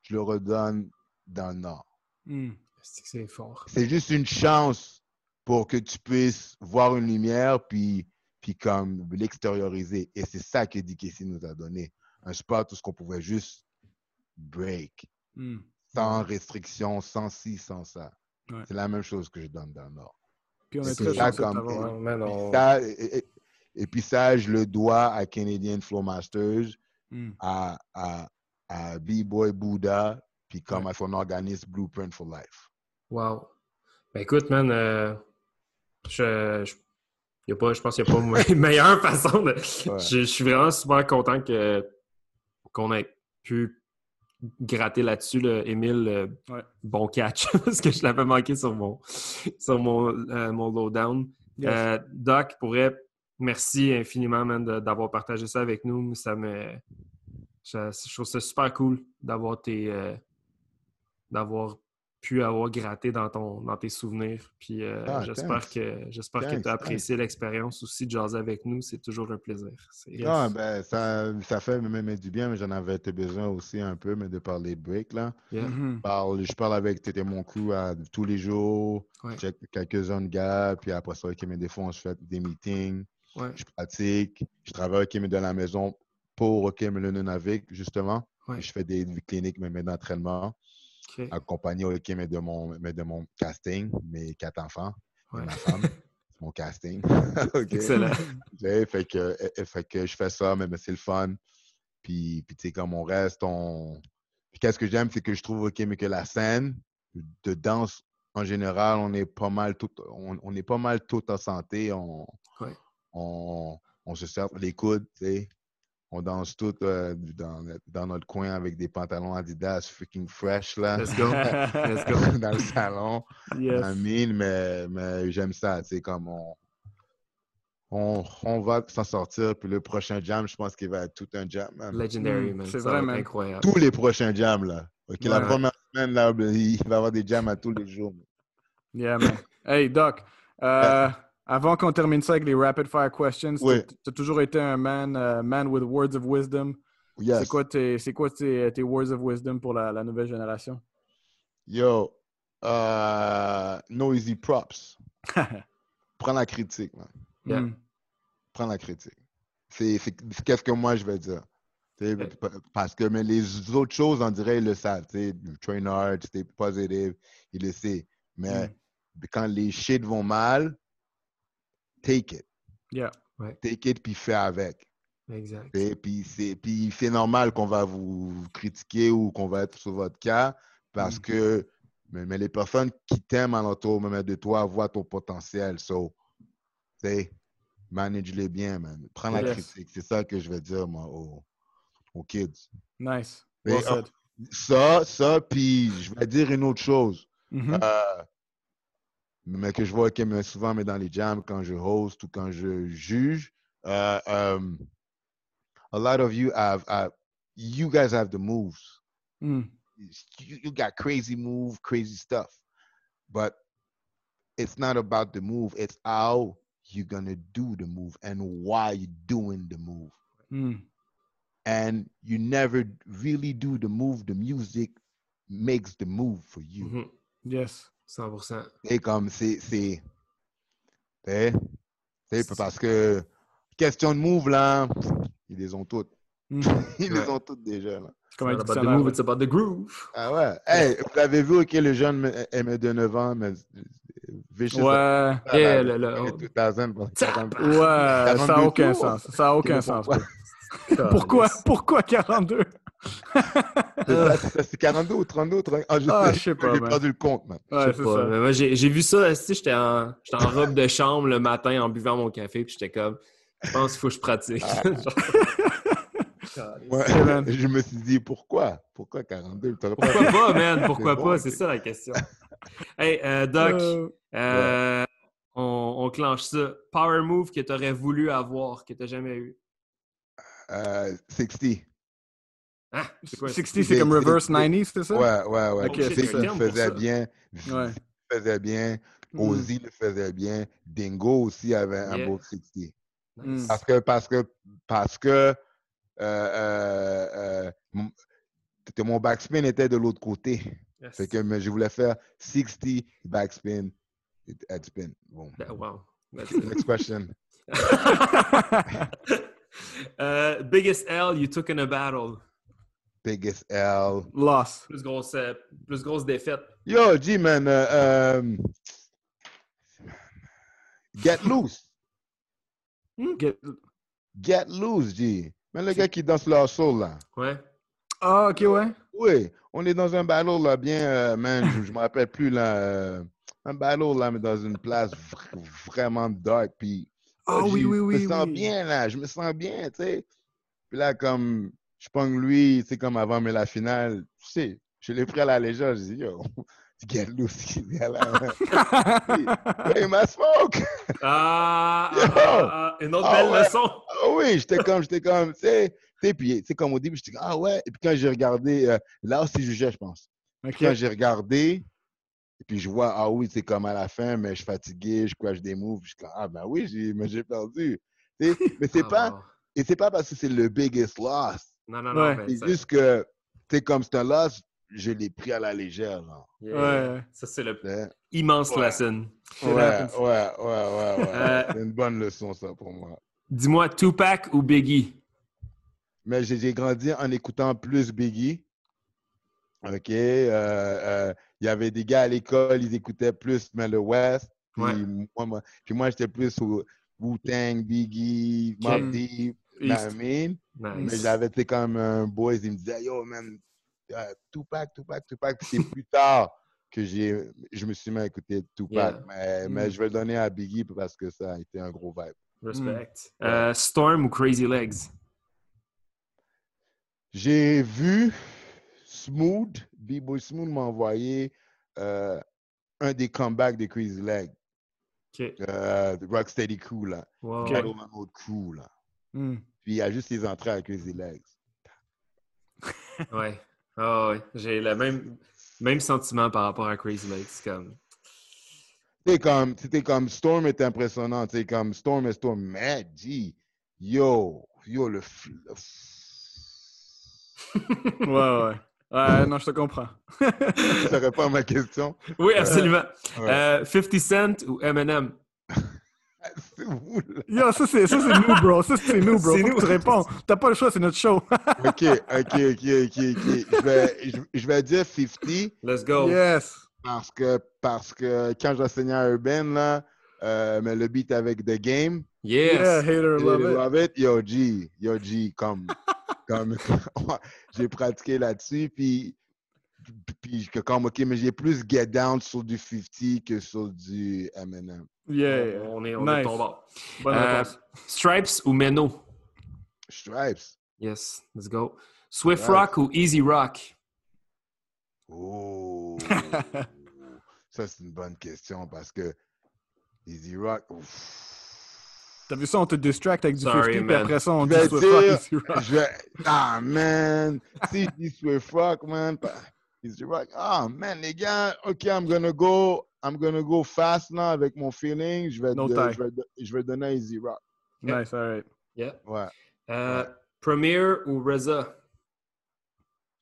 je le redonne dans le Nord. Hmm. C'est fort. C'est juste une chance pour que tu puisses voir une lumière, puis puis comme l'extérioriser. Et c'est ça que DKC nous a donné. Un spot où ce qu'on pouvait juste break, hmm. sans restriction, sans ci, sans ça. C'est la même chose que je donne dans le Nord. Puis on est, très comme, et, puis ça, je le dois à Canadian Flow Masters, hmm. à, à, à B-Boy Buddha, puis comme son organisme Blueprint for Life. Wow. Ben écoute, man, euh, je, je a pas, je pense qu'il n'y a pas une meilleure façon de. Je, suis vraiment super content que, qu'on ait pu gratter là-dessus, Émile. Bon catch, parce que je l'avais manqué sur mon, sur mon, euh, mon lowdown. Euh, Doc, pourrait, merci infiniment d'avoir partagé ça avec nous. Ça me, je, trouve ça super cool d'avoir tes. Euh, d'avoir pu avoir gratté dans, ton, dans tes souvenirs. Puis euh, Ah, j'espère que j'espère que Thanks, tu as apprécié l'expérience aussi de jaser avec nous. C'est toujours un plaisir. Non, ben, ça, ça fait même du bien, mais j'en avais été besoin aussi un peu, mais de parler de break, là. Yeah. Mhm. Je parle, je parle avec t'étais mon crew à- tous les jours, Ouais. check quelques zones gars, puis après ça, avec mes des fois, on se fait des meetings, Ouais. je pratique, je travaille avec mes de la maison pour le Nunavik, justement. Ouais. Je fais des, cliniques, mais d'entraînement, accompagné OK, mais de mon, mais de mon casting, mes quatre enfants, et ma femme. C'est mon casting. Excellent. Fait que, eh, eh, fait que je fais ça, mais, mais c'est le fun. Puis, puis tu sais, comme on reste, on. Puis qu'est-ce que j'aime, c'est que je trouve, OK, mais que la scène de danse, en général, on est pas mal tout, on, on est pas mal tout en santé. On, Ouais. on, on se serre les coudes, tu sais. On danse tout euh, dans, dans notre coin avec des pantalons Adidas freaking fresh, là. Let's go. Let's go. dans le salon. Yes. I mean, mais, mais j'aime ça, tu sais, comme on, on, on va s'en sortir, puis le prochain jam, je pense qu'il va être tout un jam, man. Legendary, Mm, man. c'est Ça vrai, va être man. incroyable. Tous les prochains jams, là. OK, la Ouais. première semaine, là, il va y avoir des jams à tous les jours. Yeah, man. Hey, Doc, euh, avant qu'on termine ça avec les rapid fire questions, Oui. tu as toujours été un man, euh, man with words of wisdom. Yes. C'est quoi, tes, c'est quoi tes, tes words of wisdom pour la, la nouvelle génération? Yo, euh, noisy props. Prends la critique, man. Yeah. Mm. Prends la critique. C'est c'est- c'est qu'est-ce que moi, je vais dire? Parce que mais les autres choses, on dirait, ils le savent. sais, Train hard, stay positive, ils le savent. Mais Mm. quand les shit vont mal, take it. Yeah. Take it, puis fais avec. Exact. sais, Puis c'est puis c'est normal qu'on va vous critiquer ou qu'on va être sur votre cas parce Mm. que mais, mais les personnes qui t'aiment alentour même de toi voient ton potentiel. So, tu sais, manage-les bien, man. Prends la critique. C'est ça que je vais dire, moi, aux, aux kids. Nice. Well oh. Ça, ça, puis je vais dire une autre chose. Mhm. Euh, mais que je vois souvent mais dans les jams, quand je host ou quand je juge, euh, um, a lot of you have, have- you guys have the moves. Mm. You, you got crazy move, crazy stuff. But it's not about the move. It's how you're gonna do the move and why you're doing the move. Mm. And you never really do the move. The music makes the move for you. Mhm. Yes. 100%. Et comme c'est. c'est parce que question de move, là, ils les ont toutes. Mm. Ils Ouais. les ont toutes déjà. Là. C'est comme un It's not about the move, it's about the groove. Ah ouais. Hey, vous avez vu, OK, le jeune aimait de 9 ans, mais Vicious. Ouais. ah, Yeah, là, le- le- il est 2000, bon, Tap! 40. Ouais, ça n'a 42 aucun tours. sens. Ça n'a aucun sens. Pourquoi, pourquoi 42? C'est ça, C'est 42 ou 32 ou 30? Ah, je Ah, sais, je sais pas, J'ai perdu le compte, man. Ouais, c'est ça. moi, j'ai j'ai vu ça, j'étais en, j'étais en robe de chambre le matin en buvant mon café, puis j'étais comme, je pense qu'il faut que je pratique. Man. je me suis dit, pourquoi? Pourquoi 42? T'aurais pas- Pourquoi pas, man? Pourquoi C'est pas? bon, C'est ça la question. Hey, euh, Doc, Euh, euh, on, on clenche ça. Power move que tu aurais voulu avoir, que tu n'as jamais eu? Euh, 60. Ah, c'est quoi? 60, c'est comme reverse 90, c'est ça? Ouais, ouais, ouais. Ok, Vic c'est ça. faisait bien. Ouais. Faisait bien. Mm. Ozzy le faisait bien. Dingo aussi avait un Yeah. beau 60. Nice. Parce que, parce que, parce que euh, euh, euh, mon, backspin était de l'autre côté. Yes. Fait que mais je voulais faire 60 backspin, headspin. Bon. Ben, wow. That's. Next question. Euh, biggest L you took in a battle? Biggest L. Loss. Plus grosse, euh, plus grosse défaite. Yo, G, man. euh, euh, get loose. Get- Get loose, G. Mais le gars qui danse leur soul, là. Ouais. Ah, ok, ouais. Oui, on est dans un battle, là, bien, euh, man, je, je me rappelle plus, là. euh, un battle, là, mais dans une place vr- vraiment dark, puis... Ah oh, oui, oui, oui, Je me sens oui. bien, là, je me sens bien, tu sais. Puis là, comme, je pogne lui, tu sais, comme avant, mais la finale, tu sais, je l'ai pris à la légère, je dis, yo, loose, ce gars-là. Hey, ma smoke! Ah, ah, Yo! ah, ah, une autre Ah belle ouais. leçon. Ah oui, j'étais comme, j'étais comme, tu sais, tu sais, puis, tu sais, comme au début, j'étais comme, ah ouais, et puis quand j'ai regardé, euh, là aussi, je jugeais, je pense. Ok. Quand j'ai regardé, Et puis je vois, ah oui, c'est comme à la fin, mais je suis fatigué, je crash des moves. Je suis comme, ah ben oui, j'ai, mais j'ai perdu. Tu sais, mais c'est Ah, pas, et c'est pas parce que c'est le biggest loss. Non, non, non. Ouais. C'est ça, juste que, tu sais, comme c'est un loss, je l'ai pris à la légère, là. yeah, Ouais. Ça, c'est le Tu sais. immense Ouais. lesson. Ouais, ouais, ouais, ouais, ouais. Euh, C'est une bonne leçon, ça, pour moi. Dis-moi, Tupac ou Biggie? Mais j'ai grandi en écoutant plus Biggie. OK. euh, euh, Il y avait des gars à l'école, ils écoutaient plus mais le West. Puis Ouais. moi, moi, j'étais plus au Wu-Tang, Biggie. Mobb Deep, I East. mean? Nice. Mais j'avais été comme un boys, il me disait, yo, man, euh, Tupac, Tupac, Tupac. Puis c'est plus tard que j'ai, je me suis mis à écouter Tupac. Yeah. Mais, mais Mm. je vais le donner à Biggie parce que ça a été un gros vibe. Respect. Euh, Storm ou Crazy Legs? J'ai vu Smooth, B-Boy Smooth m'a envoyé euh, un des comebacks de Crazy Leg, OK. euh, Rocksteady Crew, là. Wow. Ok. Battle on Road Crew, là. Hmm. Puis il y a juste les entrées à Crazy Legs. Ouais. Ah ouais. J'ai le même, même sentiment par rapport à Crazy Legs. Comme... C'était comme, c'était comme Storm est impressionnant, c'est comme Storm est Storm, mais yo, yo, le, Ouais, ouais. Ouais, non, je te comprends. Ça répond à ma question. Oui, absolument. Ouais. Euh, 50 Cent ou Eminem? Yo, ça, c'est ça, c'est nous, bro. Ça, c'est nous, bro. C'est Faut nous. que tu réponds. T'as pas le choix, c'est notre show. OK, OK, OK, OK, OK. Je vais, je, je vais dire 50. Let's go. yes. Parce que, parce que quand j'enseignais à Urban, là, euh, mais le beat avec The Game, Yes. Yeah, hater, love it. love it, yo G, yo G, comme, comme j'ai pratiqué là-dessus, puis, puis que comme, ok, mais j'ai plus get down sur du 50 que sur du Eminem. Yeah. On est, on est Nice. Bonne Euh. Stripes ou Meno? Stripes. Yes, let's go. Swift. Rock ou Easy Rock? Oh, ça c'est une bonne question parce que Easy Rock, ouf. T'as vu ça, on te distract avec du Sorry, 50, puis man. après ça, on dit vais Swift Rock, dire- Easy Rock. Je vais- Ah, man. Si je dis Swift Rock, man. Easy Rock. Ah, man, les gars. OK, I'm gonna go. I'm gonna go fast now avec mon feeling. Je vais, No de- je vais, de- je vais donner à Easy Rock. Nice, alright. Yeah. Ouais. Euh, Premier ou Reza?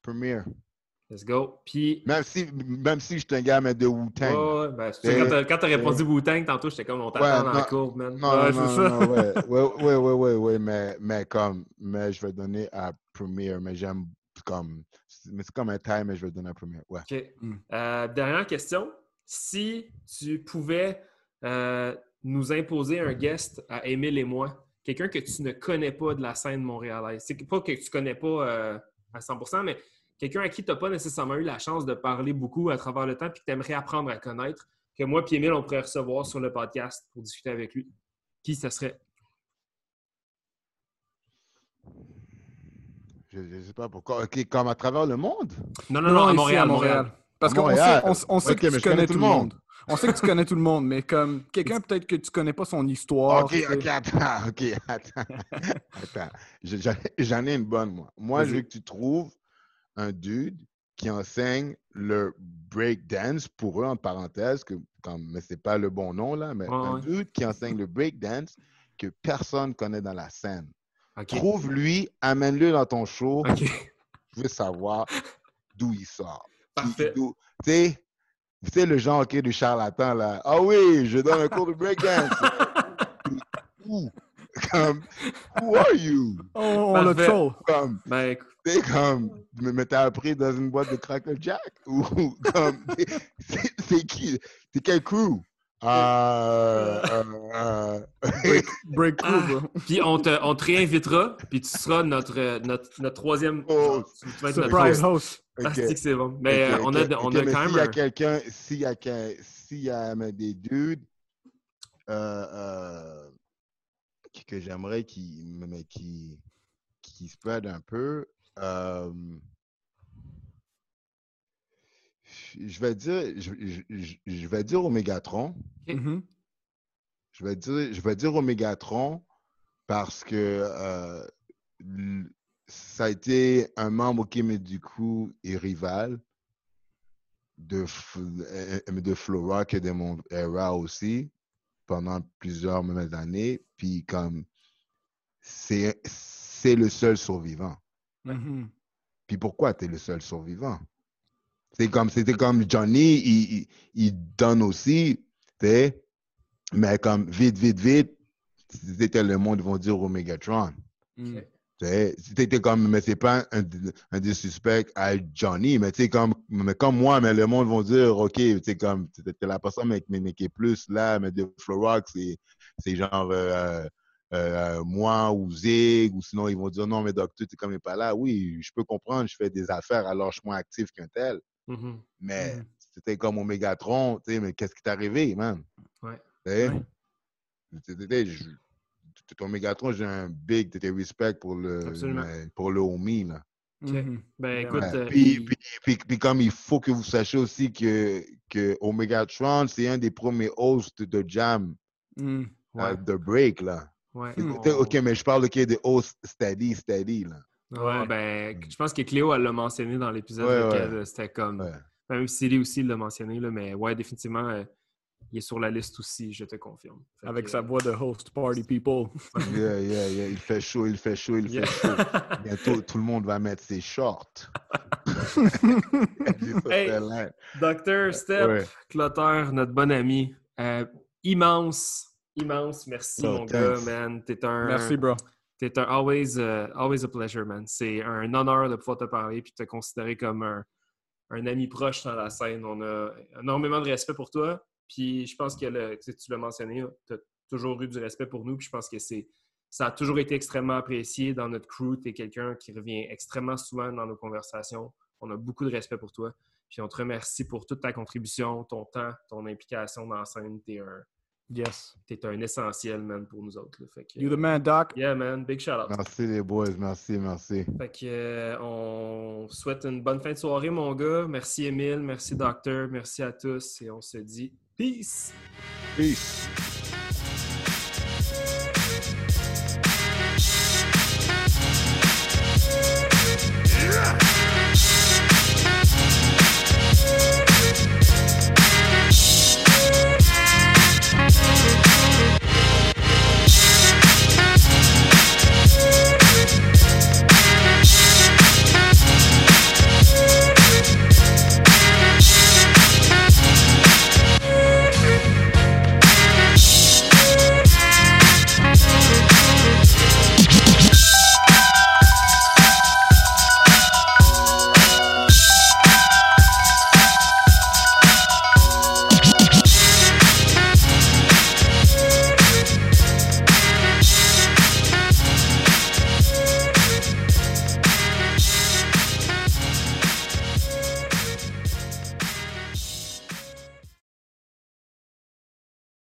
Premier. Let's go. Puis, Même si, même si je suis un gars mais de Wu-Tang. Ouais, ben, quand t'as- t'as répondu Wu-Tang, tantôt, j'étais comme on t'attend Ouais, dans la courbe, man. Non, Ouais, non, c'est non, ça. non, ouais. Ouais, ouais, ouais, ouais, ouais, mais, mais comme, mais je vais donner à Premier, mais j'aime comme, mais c'est comme un tie, mais je vais donner à Premier. Ouais. OK. Hmm. Euh, dernière question. Si tu pouvais euh, nous imposer un guest à Émile et moi, quelqu'un que tu ne connais pas de la scène montréalaise, c'est pas que tu connais pas euh, à 100%, mais quelqu'un à qui tu n'as pas nécessairement eu la chance de parler beaucoup à travers le temps puis que tu aimerais apprendre à connaître, que moi et Émile, on pourrait recevoir sur le podcast pour discuter avec lui. Qui ce serait? Je ne sais pas pourquoi. OK, comme à travers le monde? Non, non, non, à ici, Montréal, Montréal. Parce qu'on sait, on, on sait que tu connais connais tout le monde. monde. On sait que tu connais tout le monde, mais comme quelqu'un peut-être que tu connais pas son histoire. OK. OK, attends, OK, attends. attends. Je- J'en ai une bonne, moi. Moi, je veux que tu trouves un dude qui enseigne le breakdance pour eux, en parenthèse, que, comme, mais c'est pas le bon nom, là, mais un ouais. dude qui enseigne le breakdance que personne connaît dans la scène. Trouve-lui, amène-le dans ton show. Je veux savoir d'où il sort. Parfait. Tu sais, le genre ok, du charlatan, là. Ah oui, je donne un cours de breakdance. Who? Comme, who are you? On, on le troll. Comme, Ben, sais, comme, mais t'as appris dans une boîte de Cracker Jack? Ou comme, c'est c'est qui? C'est quel crew? Ah, euh, euh, Break Ah. through, bro. Puis on te, on te réinvitera, puis tu seras notre, euh, notre, notre troisième. Oh, tu vas être notre Surprise host. host. Ah, ok. c'est bon. Mais Ok, euh, on a, ok, on a quand s'il même y a un- quelqu'un, s'il y a, s'il y a des dudes euh, euh, que j'aimerais qui, mais qui, qui spread un peu, euh, je vais dire, je, je- je- vais dire Omégatron. Ok. Mhm. Je vais dire, je vais dire Omégatron parce que euh, ça a été un membre qui, mais du coup, est rival. de, de Flora que de mon era aussi, pendant plusieurs années. Puis comme, c'est le seul survivant. Mhm. Puis pourquoi tu es le seul survivant? C'est comme, c'était comme Johnny, il, il, donne aussi, mais comme vite, vite, vite, c'était le monde, vont dire Omegatron. Mm. C'était comme, mais c'est pas un, un disrespect à Johnny, mais tu sais, comme, mais comme moi, mais le monde vont dire, OK, tu sais, comme, t'es la personne, mais, mais, qui est plus là, mais de Florox, c'est genre euh, euh, moi ou Zig, ou sinon ils vont dire, non, mais docteur, tu comme, il pas là. Oui, je peux comprendre, je fais des affaires, alors je suis moins actif qu'un tel. Mm-hmm. Mais Mhm. c'était comme Omegatron, tu sais, mais qu'est-ce qui t'est arrivé, man? Ouais. Tu sais? Ton Megatron, j'ai un big t'étais respect pour le, Absolument. pour le homie, là. Mhm. Ben Ouais. écoute, Ouais. euh, Puis, il- puis, puis- puis comme il faut que vous sachiez aussi que, que Omegatron, c'est un des premiers hosts de Jam, Mm. ouais, euh, de Break, là. ouais, OK, mais je parle de des hosts steady, steady, là. Ouais, Ouais. ben, je pense que Cléo, elle l'a mentionné dans l'épisode, Ouais, lequel, ouais. c'était comme... Ouais. Même Siri aussi l'a mentionné, là, mais ouais, définitivement, euh, il est sur la liste aussi, je te confirme. Fait Avec que, sa euh, voix de host party people. Yeah, yeah, yeah. Il fait chaud, il fait chaud, il yeah. fait chaud. Bientôt, tout le monde va mettre ses shorts. Hey. Docteur Step, Ouais. Clotaire, notre bon ami, euh, immense, immense merci, Oh, mon thanks. gars, man. T'es un... Merci, bro. T'es un always, uh, always a pleasure, man. C'est un honneur de pouvoir te parler et te considérer comme un, un ami proche dans la scène. On a énormément de respect pour toi. Puis je pense que tu l'as mentionné, tu as toujours eu du respect pour nous. Puis je pense que c'est ça a toujours été extrêmement apprécié dans notre crew. Tu es quelqu'un qui revient extrêmement souvent dans nos conversations. On a beaucoup de respect pour toi. Puis on te remercie pour toute ta contribution, ton temps, ton implication dans la scène. Un, Yes. t'es un essentiel, man, pour nous autres. là. Fait que, You the man, Doc. yeah, man. Big shout out. Merci les boys, merci, merci. Fait que, euh, on souhaite une bonne fin de soirée, mon gars. Merci, Émile. Merci, Docteur. Merci à tous. Et on se dit peace! Peace. Yeah!